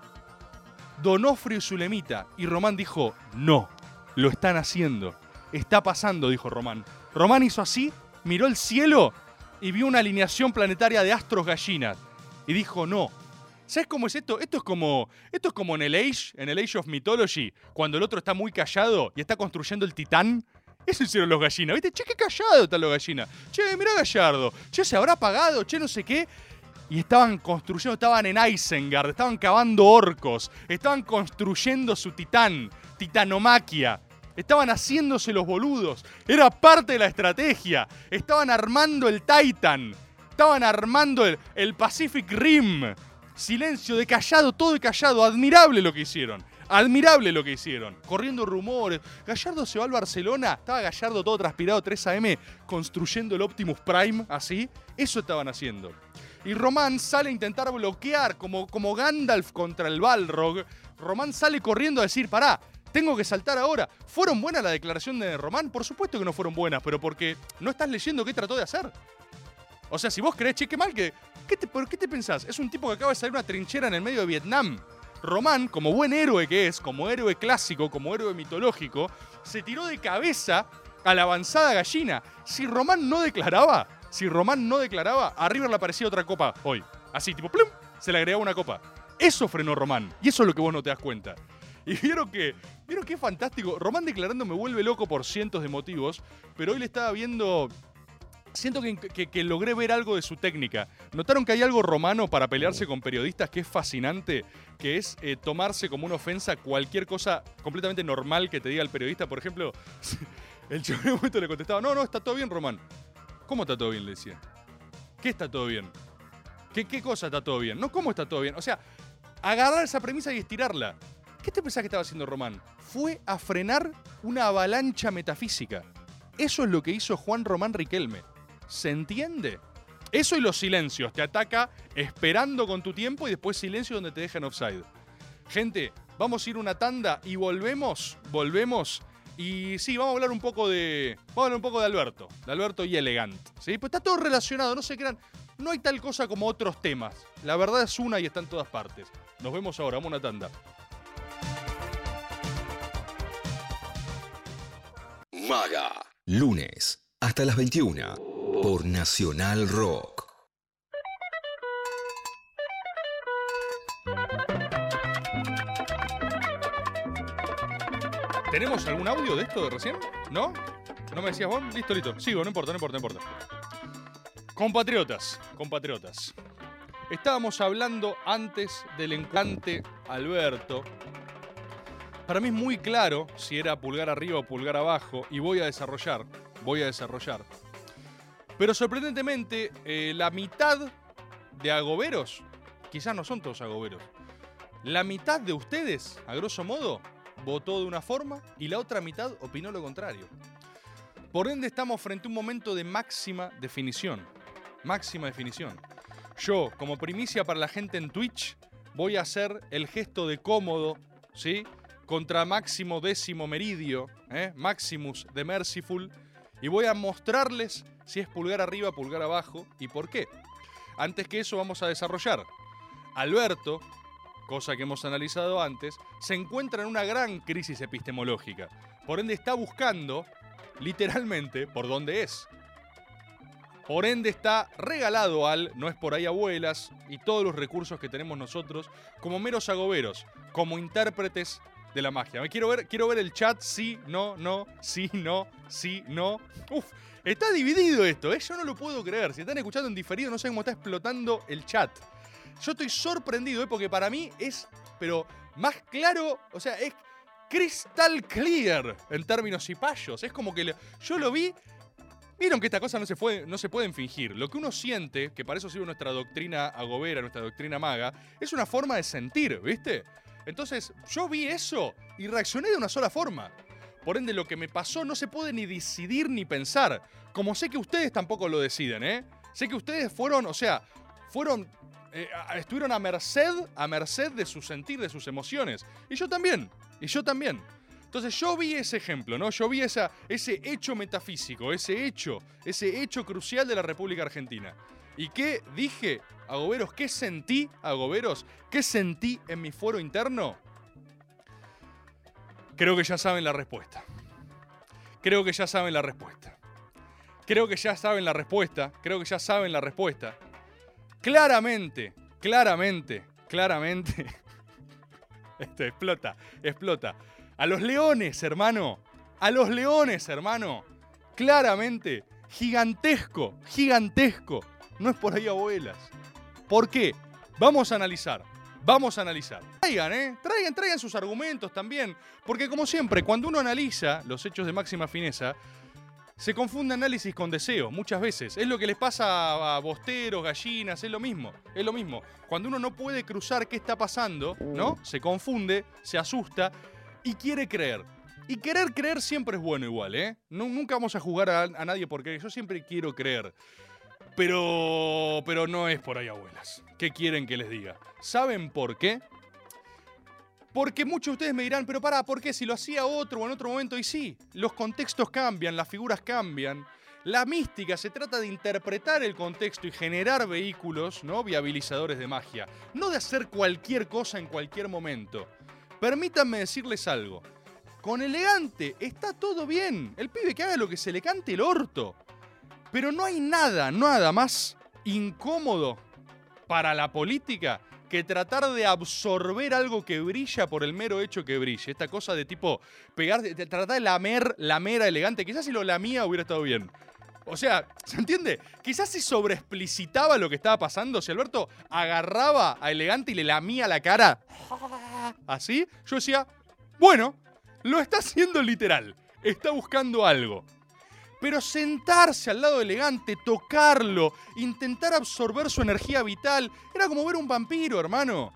Speaker 4: Donofrio y Zulemita. Y Román dijo, no, lo están haciendo. Está pasando, dijo Román. Román hizo así, miró el cielo y vio una alineación planetaria de astros gallinas. Y dijo, no. ¿Sabes cómo es esto? Esto es como. Esto es como en el Age, en el Age of Mythology, cuando el otro está muy callado y está construyendo el titán. Eso hicieron los gallinas, ¿viste? Che, qué callado están los gallinas. Che, mirá Gallardo. Che, se habrá apagado, che, no sé qué. Y estaban construyendo, estaban en Isengard, estaban cavando orcos, estaban construyendo su titán, titanomaquia. Estaban haciéndose los boludos. Era parte de la estrategia. Estaban armando el Titan. Estaban armando el, Pacific Rim. Silencio, de callado, todo de callado. Admirable lo que hicieron. Admirable lo que hicieron. Corriendo rumores. Gallardo se va al Barcelona. Estaba Gallardo todo transpirado 3 AM construyendo el Optimus Prime, así. Eso estaban haciendo. Y Román sale a intentar bloquear, como, como Gandalf contra el Balrog. Román sale corriendo a decir, pará, tengo que saltar ahora. ¿Fueron buenas la declaración de Román? Por supuesto que no fueron buenas, pero porque no estás leyendo qué trató de hacer. O sea, si vos crees, che, qué mal que... ¿qué ¿Por qué te pensás? Es un tipo que acaba de salir una trinchera en el medio de Vietnam. Román, como buen héroe que es, como héroe clásico, como héroe mitológico, se tiró de cabeza a la avanzada gallina. Si Román no declaraba, si Román no declaraba, a River le aparecía otra copa hoy. Así, tipo, plum, se le agregaba una copa. Eso frenó Román. Y eso es lo que vos no te das cuenta. Y vieron que, vieron que es fantástico. Román declarando me vuelve loco por cientos de motivos, pero hoy le estaba viendo siento que, que- logré ver algo de su técnica. ¿Notaron que hay algo romano para pelearse con periodistas que es fascinante? Que es eh, tomarse como una ofensa cualquier cosa completamente normal que te diga el periodista. Por ejemplo, *laughs* el chico en un momento le contestaba, no, no, está todo bien, Román. ¿Cómo está todo bien? Le decía. ¿Qué está todo bien? ¿Qué, ¿Qué cosa está todo bien? No, ¿cómo está todo bien? O sea, agarrar esa premisa y estirarla. ¿Qué te pensás que estaba haciendo Román? Fue a frenar una avalancha metafísica. Eso es lo que hizo Juan Román Riquelme. ¿Se entiende? Eso y los silencios. Te ataca esperando con tu tiempo y después silencio donde te dejan offside. Gente, vamos a ir una tanda y volvemos, volvemos. Y sí, vamos a hablar un poco de. Vamos a hablar un poco de Alberto. De Alberto y Elegant. ¿sí? Pues está todo relacionado, no se crean. No hay tal cosa como otros temas. La verdad es una y está en todas partes. Nos vemos ahora, vamos a tanda.
Speaker 5: Maga. Lunes hasta las 21 por Nacional Rock.
Speaker 4: ¿Tenemos algún audio de esto de recién? ¿No? ¿No me decías vos? Listo, listo. Sigo, no importa, no importa, no importa. Compatriotas, compatriotas. Estábamos hablando antes del encante Alberto. Para mí es muy claro si era pulgar arriba o pulgar abajo y voy a desarrollar, voy a desarrollar. Pero sorprendentemente, eh, la mitad de agoberos, quizás no son todos agoberos, la mitad de ustedes, a grosso modo, votó de una forma y la otra mitad opinó lo contrario. Por ende estamos frente a un momento de máxima definición. Máxima definición. Yo, como primicia para la gente en Twitch, voy a hacer el gesto de cómodo, ¿sí? Contra Máximo Décimo Meridio, ¿eh? Maximus de Merciful, y voy a mostrarles si es pulgar arriba, pulgar abajo y por qué. Antes que eso vamos a desarrollar. Alberto, cosa que hemos analizado antes, se encuentra en una gran crisis epistemológica. Por ende está buscando, literalmente, por dónde es. Por ende está regalado al No es por ahí abuelas y todos los recursos que tenemos nosotros como meros agoberos, como intérpretes de la magia. Me quiero ver, quiero ver el chat, sí, no, no, sí, no, sí, no. Uf, está dividido esto, ¿eh? yo no lo puedo creer. Si están escuchando en diferido, no sé cómo está explotando el chat. Yo estoy sorprendido, ¿eh? porque para mí es, pero más claro, o sea, es crystal clear en términos cipayos. Es como que yo lo vi Vieron que esta cosa no se, fue, no se pueden fingir. Lo que uno siente, que para eso sirve nuestra doctrina agobera, nuestra doctrina maga, es una forma de sentir, ¿viste? Entonces, yo vi eso y reaccioné de una sola forma. Por ende, lo que me pasó no se puede ni decidir ni pensar. Como sé que ustedes tampoco lo deciden, ¿eh? Sé que ustedes fueron, o sea, fueron. Eh, estuvieron a merced, a merced de su sentir, de sus emociones. Y yo también. Y yo también. Entonces yo vi ese ejemplo, ¿no? Yo vi ese hecho metafísico, ese hecho, ese hecho crucial de la República Argentina. ¿Y qué dije, Agoberos? ¿Qué sentí, Agoberos? ¿Qué sentí en mi fuero interno? Creo que ya saben la respuesta. Creo que ya saben la respuesta. Creo que ya saben la respuesta. Creo que ya saben la respuesta. Claramente, claramente, claramente. *laughs* Esto explota, explota. A los leones, hermano. A los leones, hermano. Claramente, gigantesco, gigantesco. No es por ahí abuelas. ¿Por qué? Vamos a analizar. Vamos a analizar. Traigan, ¿eh? Traigan, traigan sus argumentos también. Porque como siempre, cuando uno analiza los hechos de máxima fineza, se confunde análisis con deseo, muchas veces. Es lo que les pasa a bosteros, gallinas, es lo mismo. Es lo mismo. Cuando uno no puede cruzar qué está pasando, ¿no? Se confunde, se asusta y quiere creer. Y querer creer siempre es bueno igual, ¿eh? No, nunca vamos a jugar a, a nadie porque yo siempre quiero creer. Pero, pero no es por ahí, abuelas. ¿Qué quieren que les diga? ¿Saben por qué? Porque muchos de ustedes me dirán, pero para, ¿por qué? Si lo hacía otro o en otro momento, y sí, los contextos cambian, las figuras cambian. La mística se trata de interpretar el contexto y generar vehículos, ¿no? Viabilizadores de magia. No de hacer cualquier cosa en cualquier momento. Permítanme decirles algo. Con elegante está todo bien. El pibe que haga lo que se le cante el orto. Pero no hay nada, nada más incómodo para la política que tratar de absorber algo que brilla por el mero hecho que brille. Esta cosa de tipo pegar, de, tratar de lamer, lamer a elegante. Quizás si lo lamía hubiera estado bien. O sea, *laughs* ¿se entiende? Quizás si sobreexplicitaba lo que estaba pasando, si Alberto agarraba a elegante y le lamía la cara así, yo decía, bueno, lo está haciendo literal. Está buscando algo. Pero sentarse al lado elegante, tocarlo, intentar absorber su energía vital, era como ver un vampiro, hermano.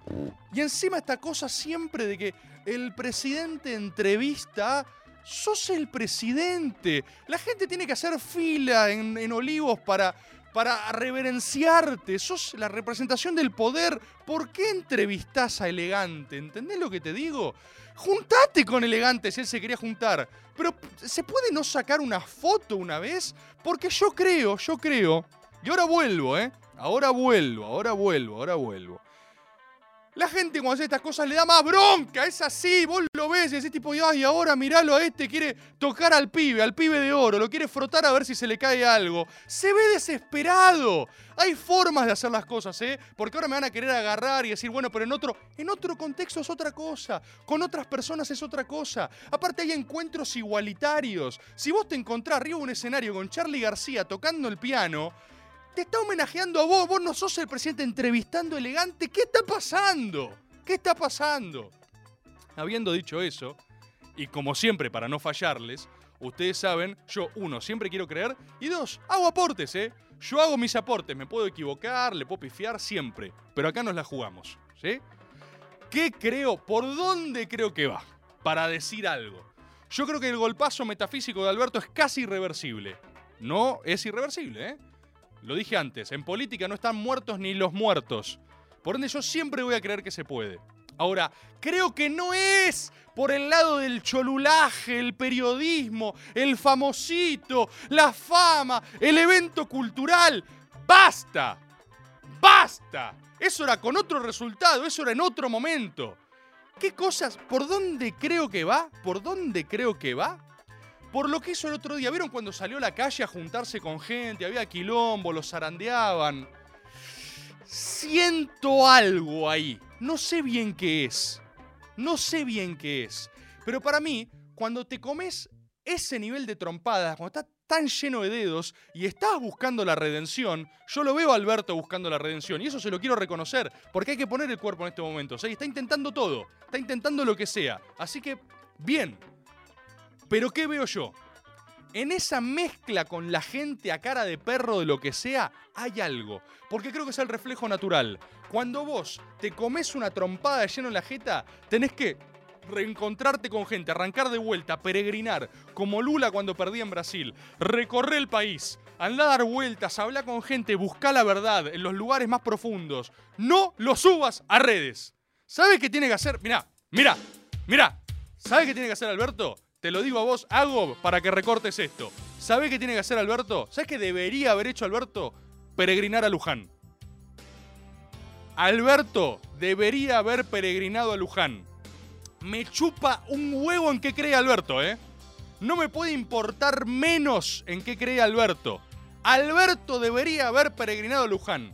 Speaker 4: Y encima esta cosa siempre de que el presidente entrevista, sos el presidente. La gente tiene que hacer fila en, en Olivos para, para reverenciarte. Sos la representación del poder. ¿Por qué entrevistás a elegante? ¿Entendés lo que te digo? Juntate con elegante si él se quería juntar. Pero ¿se puede no sacar una foto una vez? Porque yo creo, yo creo. Y ahora vuelvo, ¿eh? Ahora vuelvo, ahora vuelvo, ahora vuelvo. La gente cuando hace estas cosas le da más bronca, es así, vos lo ves y decís tipo, ay, ahora miralo a este, quiere tocar al pibe, al pibe de oro, lo quiere frotar a ver si se le cae algo. Se ve desesperado. Hay formas de hacer las cosas, ¿eh? Porque ahora me van a querer agarrar y decir, bueno, pero en otro, en otro contexto es otra cosa, con otras personas es otra cosa. Aparte hay encuentros igualitarios. Si vos te encontrás arriba de un escenario con Charlie García tocando el piano, te está homenajeando a vos, vos no sos el presidente entrevistando elegante. ¿Qué está pasando? ¿Qué está pasando? Habiendo dicho eso, y como siempre para no fallarles, ustedes saben, yo uno, siempre quiero creer, y dos, hago aportes, ¿eh? Yo hago mis aportes, me puedo equivocar, le puedo pifiar siempre, pero acá nos la jugamos, ¿sí? ¿Qué creo? ¿Por dónde creo que va? Para decir algo. Yo creo que el golpazo metafísico de Alberto es casi irreversible. No es irreversible, ¿eh? Lo dije antes, en política no están muertos ni los muertos. Por ende yo siempre voy a creer que se puede. Ahora, creo que no es por el lado del cholulaje, el periodismo, el famosito, la fama, el evento cultural. ¡Basta! ¡Basta! Eso era con otro resultado, eso era en otro momento. ¿Qué cosas? ¿Por dónde creo que va? ¿Por dónde creo que va? Por lo que hizo el otro día. ¿Vieron cuando salió a la calle a juntarse con gente? Había quilombo, los zarandeaban. Siento algo ahí. No sé bien qué es. No sé bien qué es. Pero para mí, cuando te comes ese nivel de trompadas, cuando estás tan lleno de dedos y estás buscando la redención, yo lo veo a Alberto buscando la redención y eso se lo quiero reconocer, porque hay que poner el cuerpo en este momento. O sea, está intentando todo, está intentando lo que sea. Así que, bien. Pero ¿qué veo yo? En esa mezcla con la gente a cara de perro de lo que sea, hay algo. Porque creo que es el reflejo natural. Cuando vos te comes una trompada lleno en la jeta, tenés que reencontrarte con gente, arrancar de vuelta, peregrinar, como Lula cuando perdía en Brasil, recorrer el país, anda a dar vueltas, habla con gente, busca la verdad en los lugares más profundos. No lo subas a redes. ¿Sabes qué tiene que hacer? Mirá, mirá, mirá. ¿Sabes qué tiene que hacer Alberto? Te lo digo a vos, hago para que recortes esto. ¿Sabés qué tiene que hacer Alberto? ¿Sabés qué debería haber hecho Alberto? peregrinar a Luján. Alberto debería haber peregrinado a Luján. Me chupa un huevo en qué cree Alberto, ¿eh? No me puede importar menos en qué cree Alberto. Alberto debería haber peregrinado a Luján.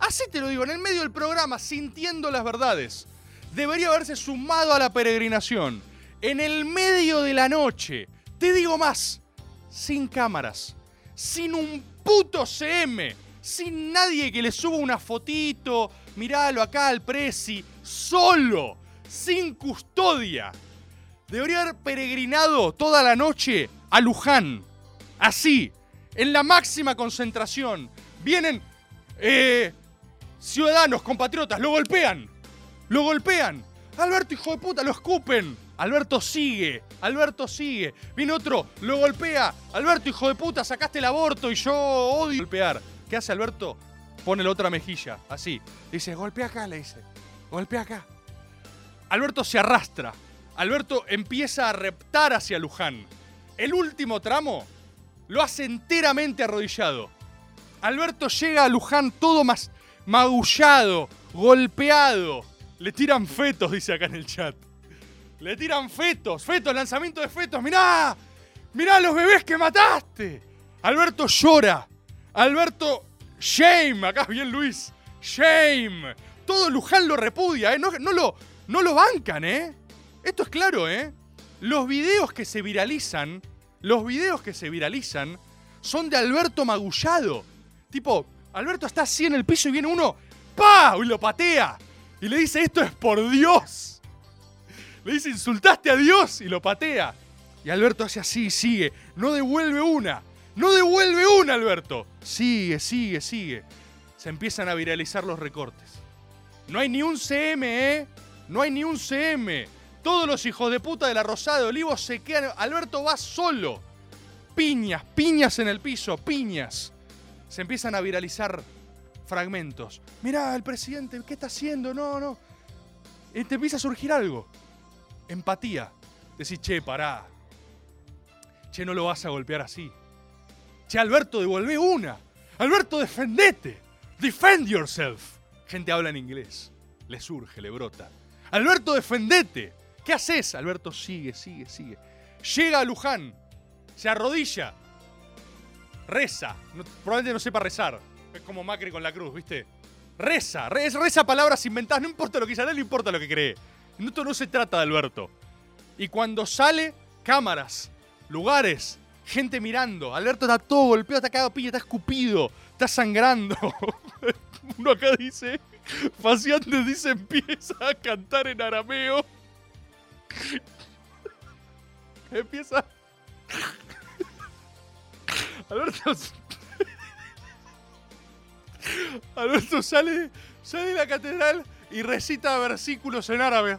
Speaker 4: Así te lo digo, en el medio del programa, sintiendo las verdades. Debería haberse sumado a la peregrinación. En el medio de la noche. Te digo más, sin cámaras, sin un puto CM, sin nadie que le suba una fotito, miralo acá al Prezi, solo, sin custodia. Debería haber peregrinado toda la noche a Luján. Así, en la máxima concentración. Vienen eh, ciudadanos, compatriotas, lo golpean. Lo golpean. Alberto, hijo de puta, lo escupen. Alberto sigue, Alberto sigue. Viene otro, lo golpea. Alberto, hijo de puta, sacaste el aborto y yo odio golpear. ¿Qué hace Alberto? Pone la otra mejilla, así. Dice, golpea acá, le dice. Golpea acá. Alberto se arrastra. Alberto empieza a reptar hacia Luján. El último tramo lo hace enteramente arrodillado. Alberto llega a Luján todo más magullado, golpeado. Le tiran fetos, dice acá en el chat. Le tiran fetos, fetos, lanzamiento de fetos. Mirá, mirá los bebés que mataste. Alberto llora. Alberto, shame. Acá bien Luis. Shame. Todo Luján lo repudia, ¿eh? No, no, lo, no lo bancan, ¿eh? Esto es claro, ¿eh? Los videos que se viralizan, los videos que se viralizan son de Alberto magullado. Tipo, Alberto está así en el piso y viene uno, ¡pa! y lo patea. Y le dice, esto es por Dios. Le dice, insultaste a Dios y lo patea. Y Alberto hace así, sigue. No devuelve una. No devuelve una, Alberto. Sigue, sigue, sigue. Se empiezan a viralizar los recortes. No hay ni un CM, ¿eh? No hay ni un CM. Todos los hijos de puta de la Rosada de Olivos se quedan. Alberto va solo. Piñas, piñas en el piso, piñas. Se empiezan a viralizar fragmentos. Mirá, el presidente, ¿qué está haciendo? No, no. Y te empieza a surgir algo. Empatía. Decís, che, pará. Che, no lo vas a golpear así. Che, Alberto, devolvé una. Alberto, defendete. Defend yourself. Gente habla en inglés. Le surge, le brota. Alberto, defendete. ¿Qué haces? Alberto sigue, sigue, sigue. Llega a Luján. Se arrodilla. Reza. No- probablemente no sepa rezar. Es como Macri con la cruz, ¿viste? Reza. re- reza palabras inventadas. No importa lo que dice, no le importa lo que cree. Esto no se trata de Alberto. Y cuando sale, cámaras, lugares, gente mirando. Alberto está todo golpeado, está cagado está escupido, está sangrando. *laughs* Uno acá dice, Faciantes dice, empieza a cantar en arameo. *laughs* empieza... Alberto... *laughs* Alberto sale, sale de la catedral y recita versículos en árabe.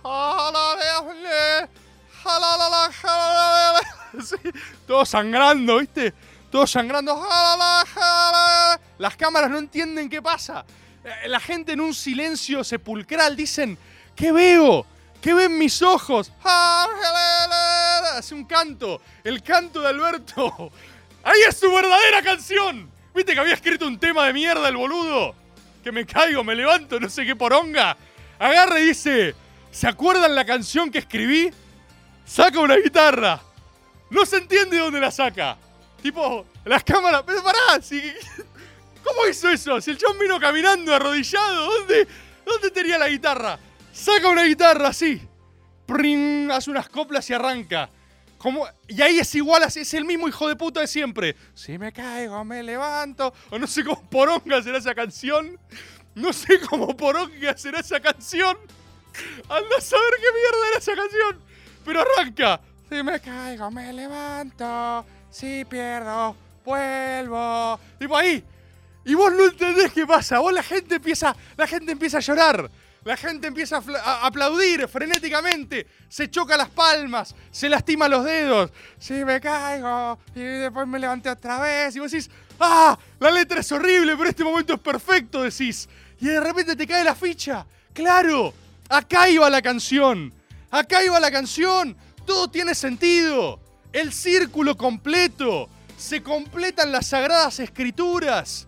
Speaker 4: *laughs* Sí, todo sangrando, ¿viste? Todo sangrando. Las cámaras no entienden qué pasa. Eh, La gente en un silencio sepulcral dicen, ¿qué veo? ¿Qué ven mis ojos? *laughs* Hace un canto, el canto de Alberto. *laughs* Ahí es su verdadera canción. ¿Viste que había escrito un tema de mierda el boludo? Que me caigo, me levanto, no sé qué poronga. Agarra y dice, ¿se acuerdan la canción que escribí? Saca una guitarra. No se entiende dónde la saca. Tipo, las cámaras... Pero pará, si... ¿Cómo hizo eso? Si el chabón vino caminando arrodillado, ¿dónde, ¿dónde tenía la guitarra? Saca una guitarra así. Pring, hace unas coplas y arranca. Y ahí es igual, es el mismo hijo de puta de siempre. Si me caigo, me levanto. O no sé cómo poronga será esa canción. No sé cómo poronga será esa canción. Anda a saber qué mierda era esa canción. Pero arranca. Si me caigo, me levanto. Si pierdo, vuelvo. Tipo ahí. Y vos no entendés qué pasa. Vos la gente empieza, la gente empieza a llorar. La gente empieza a, aplaudir frenéticamente. Se choca las palmas. Se lastima los dedos. Si me caigo. Y después me levanté otra vez. Y vos decís, ¡ah! La letra es horrible, pero este momento es perfecto, decís. Y de repente te cae la ficha. ¡Claro! Acá iba la canción. Acá iba la canción. Todo tiene sentido. El círculo completo. Se completan las sagradas escrituras.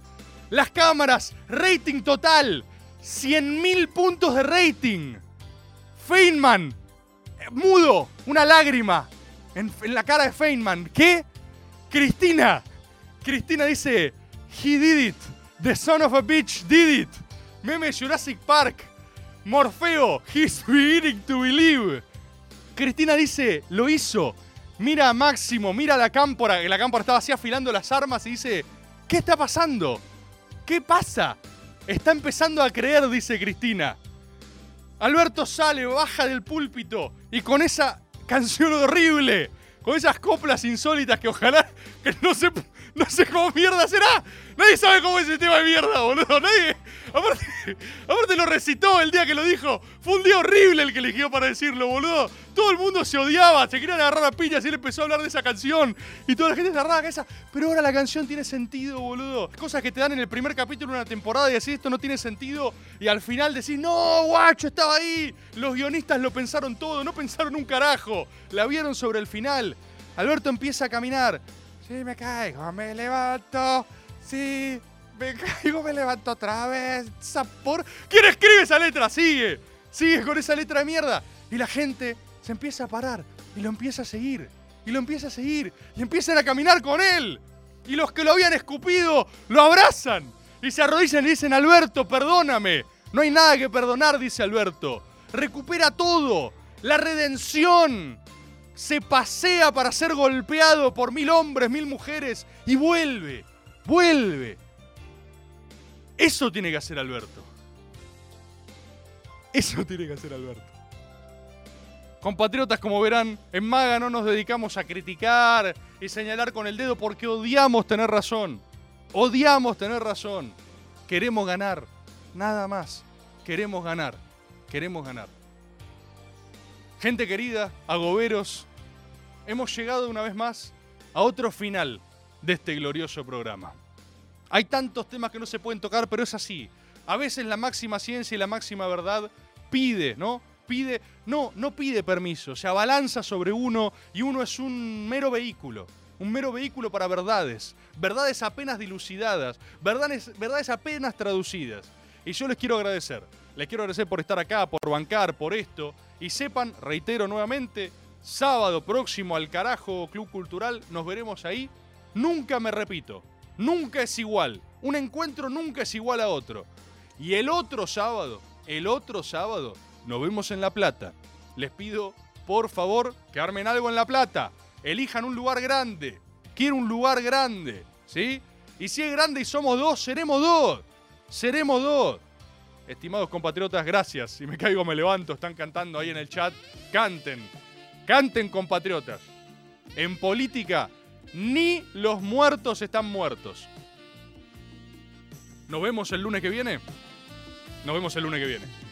Speaker 4: las cámaras, rating total, 100.000 puntos de rating. Feynman, eh, mudo, una lágrima en, en la cara de Feynman. ¿Qué? Cristina. Cristina dice, he did it. The son of a bitch did it. Meme Jurassic Park. Morfeo, he's beginning to believe. Cristina dice, lo hizo. Mira a Máximo, mira a la cámpora, la cámpora estaba así afilando las armas y dice, ¿qué está pasando? ¿Qué pasa? Está empezando a creer, dice Cristina. Alberto sale, baja del púlpito y con esa canción horrible, con esas coplas insólitas que ojalá que no sé, no sé cómo mierda será. Nadie sabe cómo es ese tema de mierda, boludo. Nadie. Aparte, *laughs* aparte lo recitó el día que lo dijo. Fue un día horrible el que eligió para decirlo, boludo. Todo el mundo se odiaba, se querían agarrar a piñas y él empezó a hablar de esa canción. Y toda la gente se agarraba a cabeza. Pero ahora la canción tiene sentido, boludo. Cosas que te dan en el primer capítulo de una temporada y decís esto no tiene sentido. Y al final decís, no, guacho, estaba ahí. Los guionistas lo pensaron todo, no pensaron un carajo. La vieron sobre el final. Alberto empieza a caminar. Si me caigo, me levanto. Si me caigo, *laughs* me levanto otra vez. Sapor. ¿Quién escribe esa letra? Sigue. Sigue con esa letra de mierda. Y la gente se empieza a parar y lo empieza a seguir. Y lo empieza a seguir. Y empiezan a caminar con él. Y los que lo habían escupido lo abrazan. Y se arrodillan y dicen, Alberto, perdóname. No hay nada que perdonar, dice Alberto. Recupera todo. La redención se pasea para ser golpeado por mil hombres, mil mujeres y vuelve, vuelve. Eso tiene que hacer Alberto. Eso tiene que hacer Alberto. Compatriotas, como verán, en Maga no nos dedicamos a criticar y señalar con el dedo porque odiamos tener razón. Odiamos tener razón. Queremos ganar. Nada más. Queremos ganar. Queremos ganar. Gente querida, agoberos, hemos llegado una vez más a otro final de este glorioso programa. Hay tantos temas que no se pueden tocar, pero es así. A veces la máxima ciencia y la máxima verdad pide, ¿no? Pide, no, no pide permiso, se abalanza sobre uno y uno es un mero vehículo, un mero vehículo para verdades, verdades apenas dilucidadas, verdades, verdades apenas traducidas. Y yo les quiero agradecer, les quiero agradecer por estar acá, por bancar, por esto, y sepan, reitero nuevamente, sábado próximo al carajo Club Cultural, nos veremos ahí. Nunca me repito, nunca es igual. Un encuentro nunca es igual a otro. Y el otro sábado, el otro sábado, nos vemos en La Plata. Les pido, por favor, que armen algo en La Plata. Elijan un lugar grande. Quiero un lugar grande, ¿sí? Y si es grande y somos dos, seremos dos. Seremos dos. Estimados compatriotas, gracias. Si me caigo, me levanto. Están cantando ahí en el chat. Canten. Canten, compatriotas. En política, ni los muertos están muertos. Nos vemos el lunes que viene. Nos vemos el lunes que viene.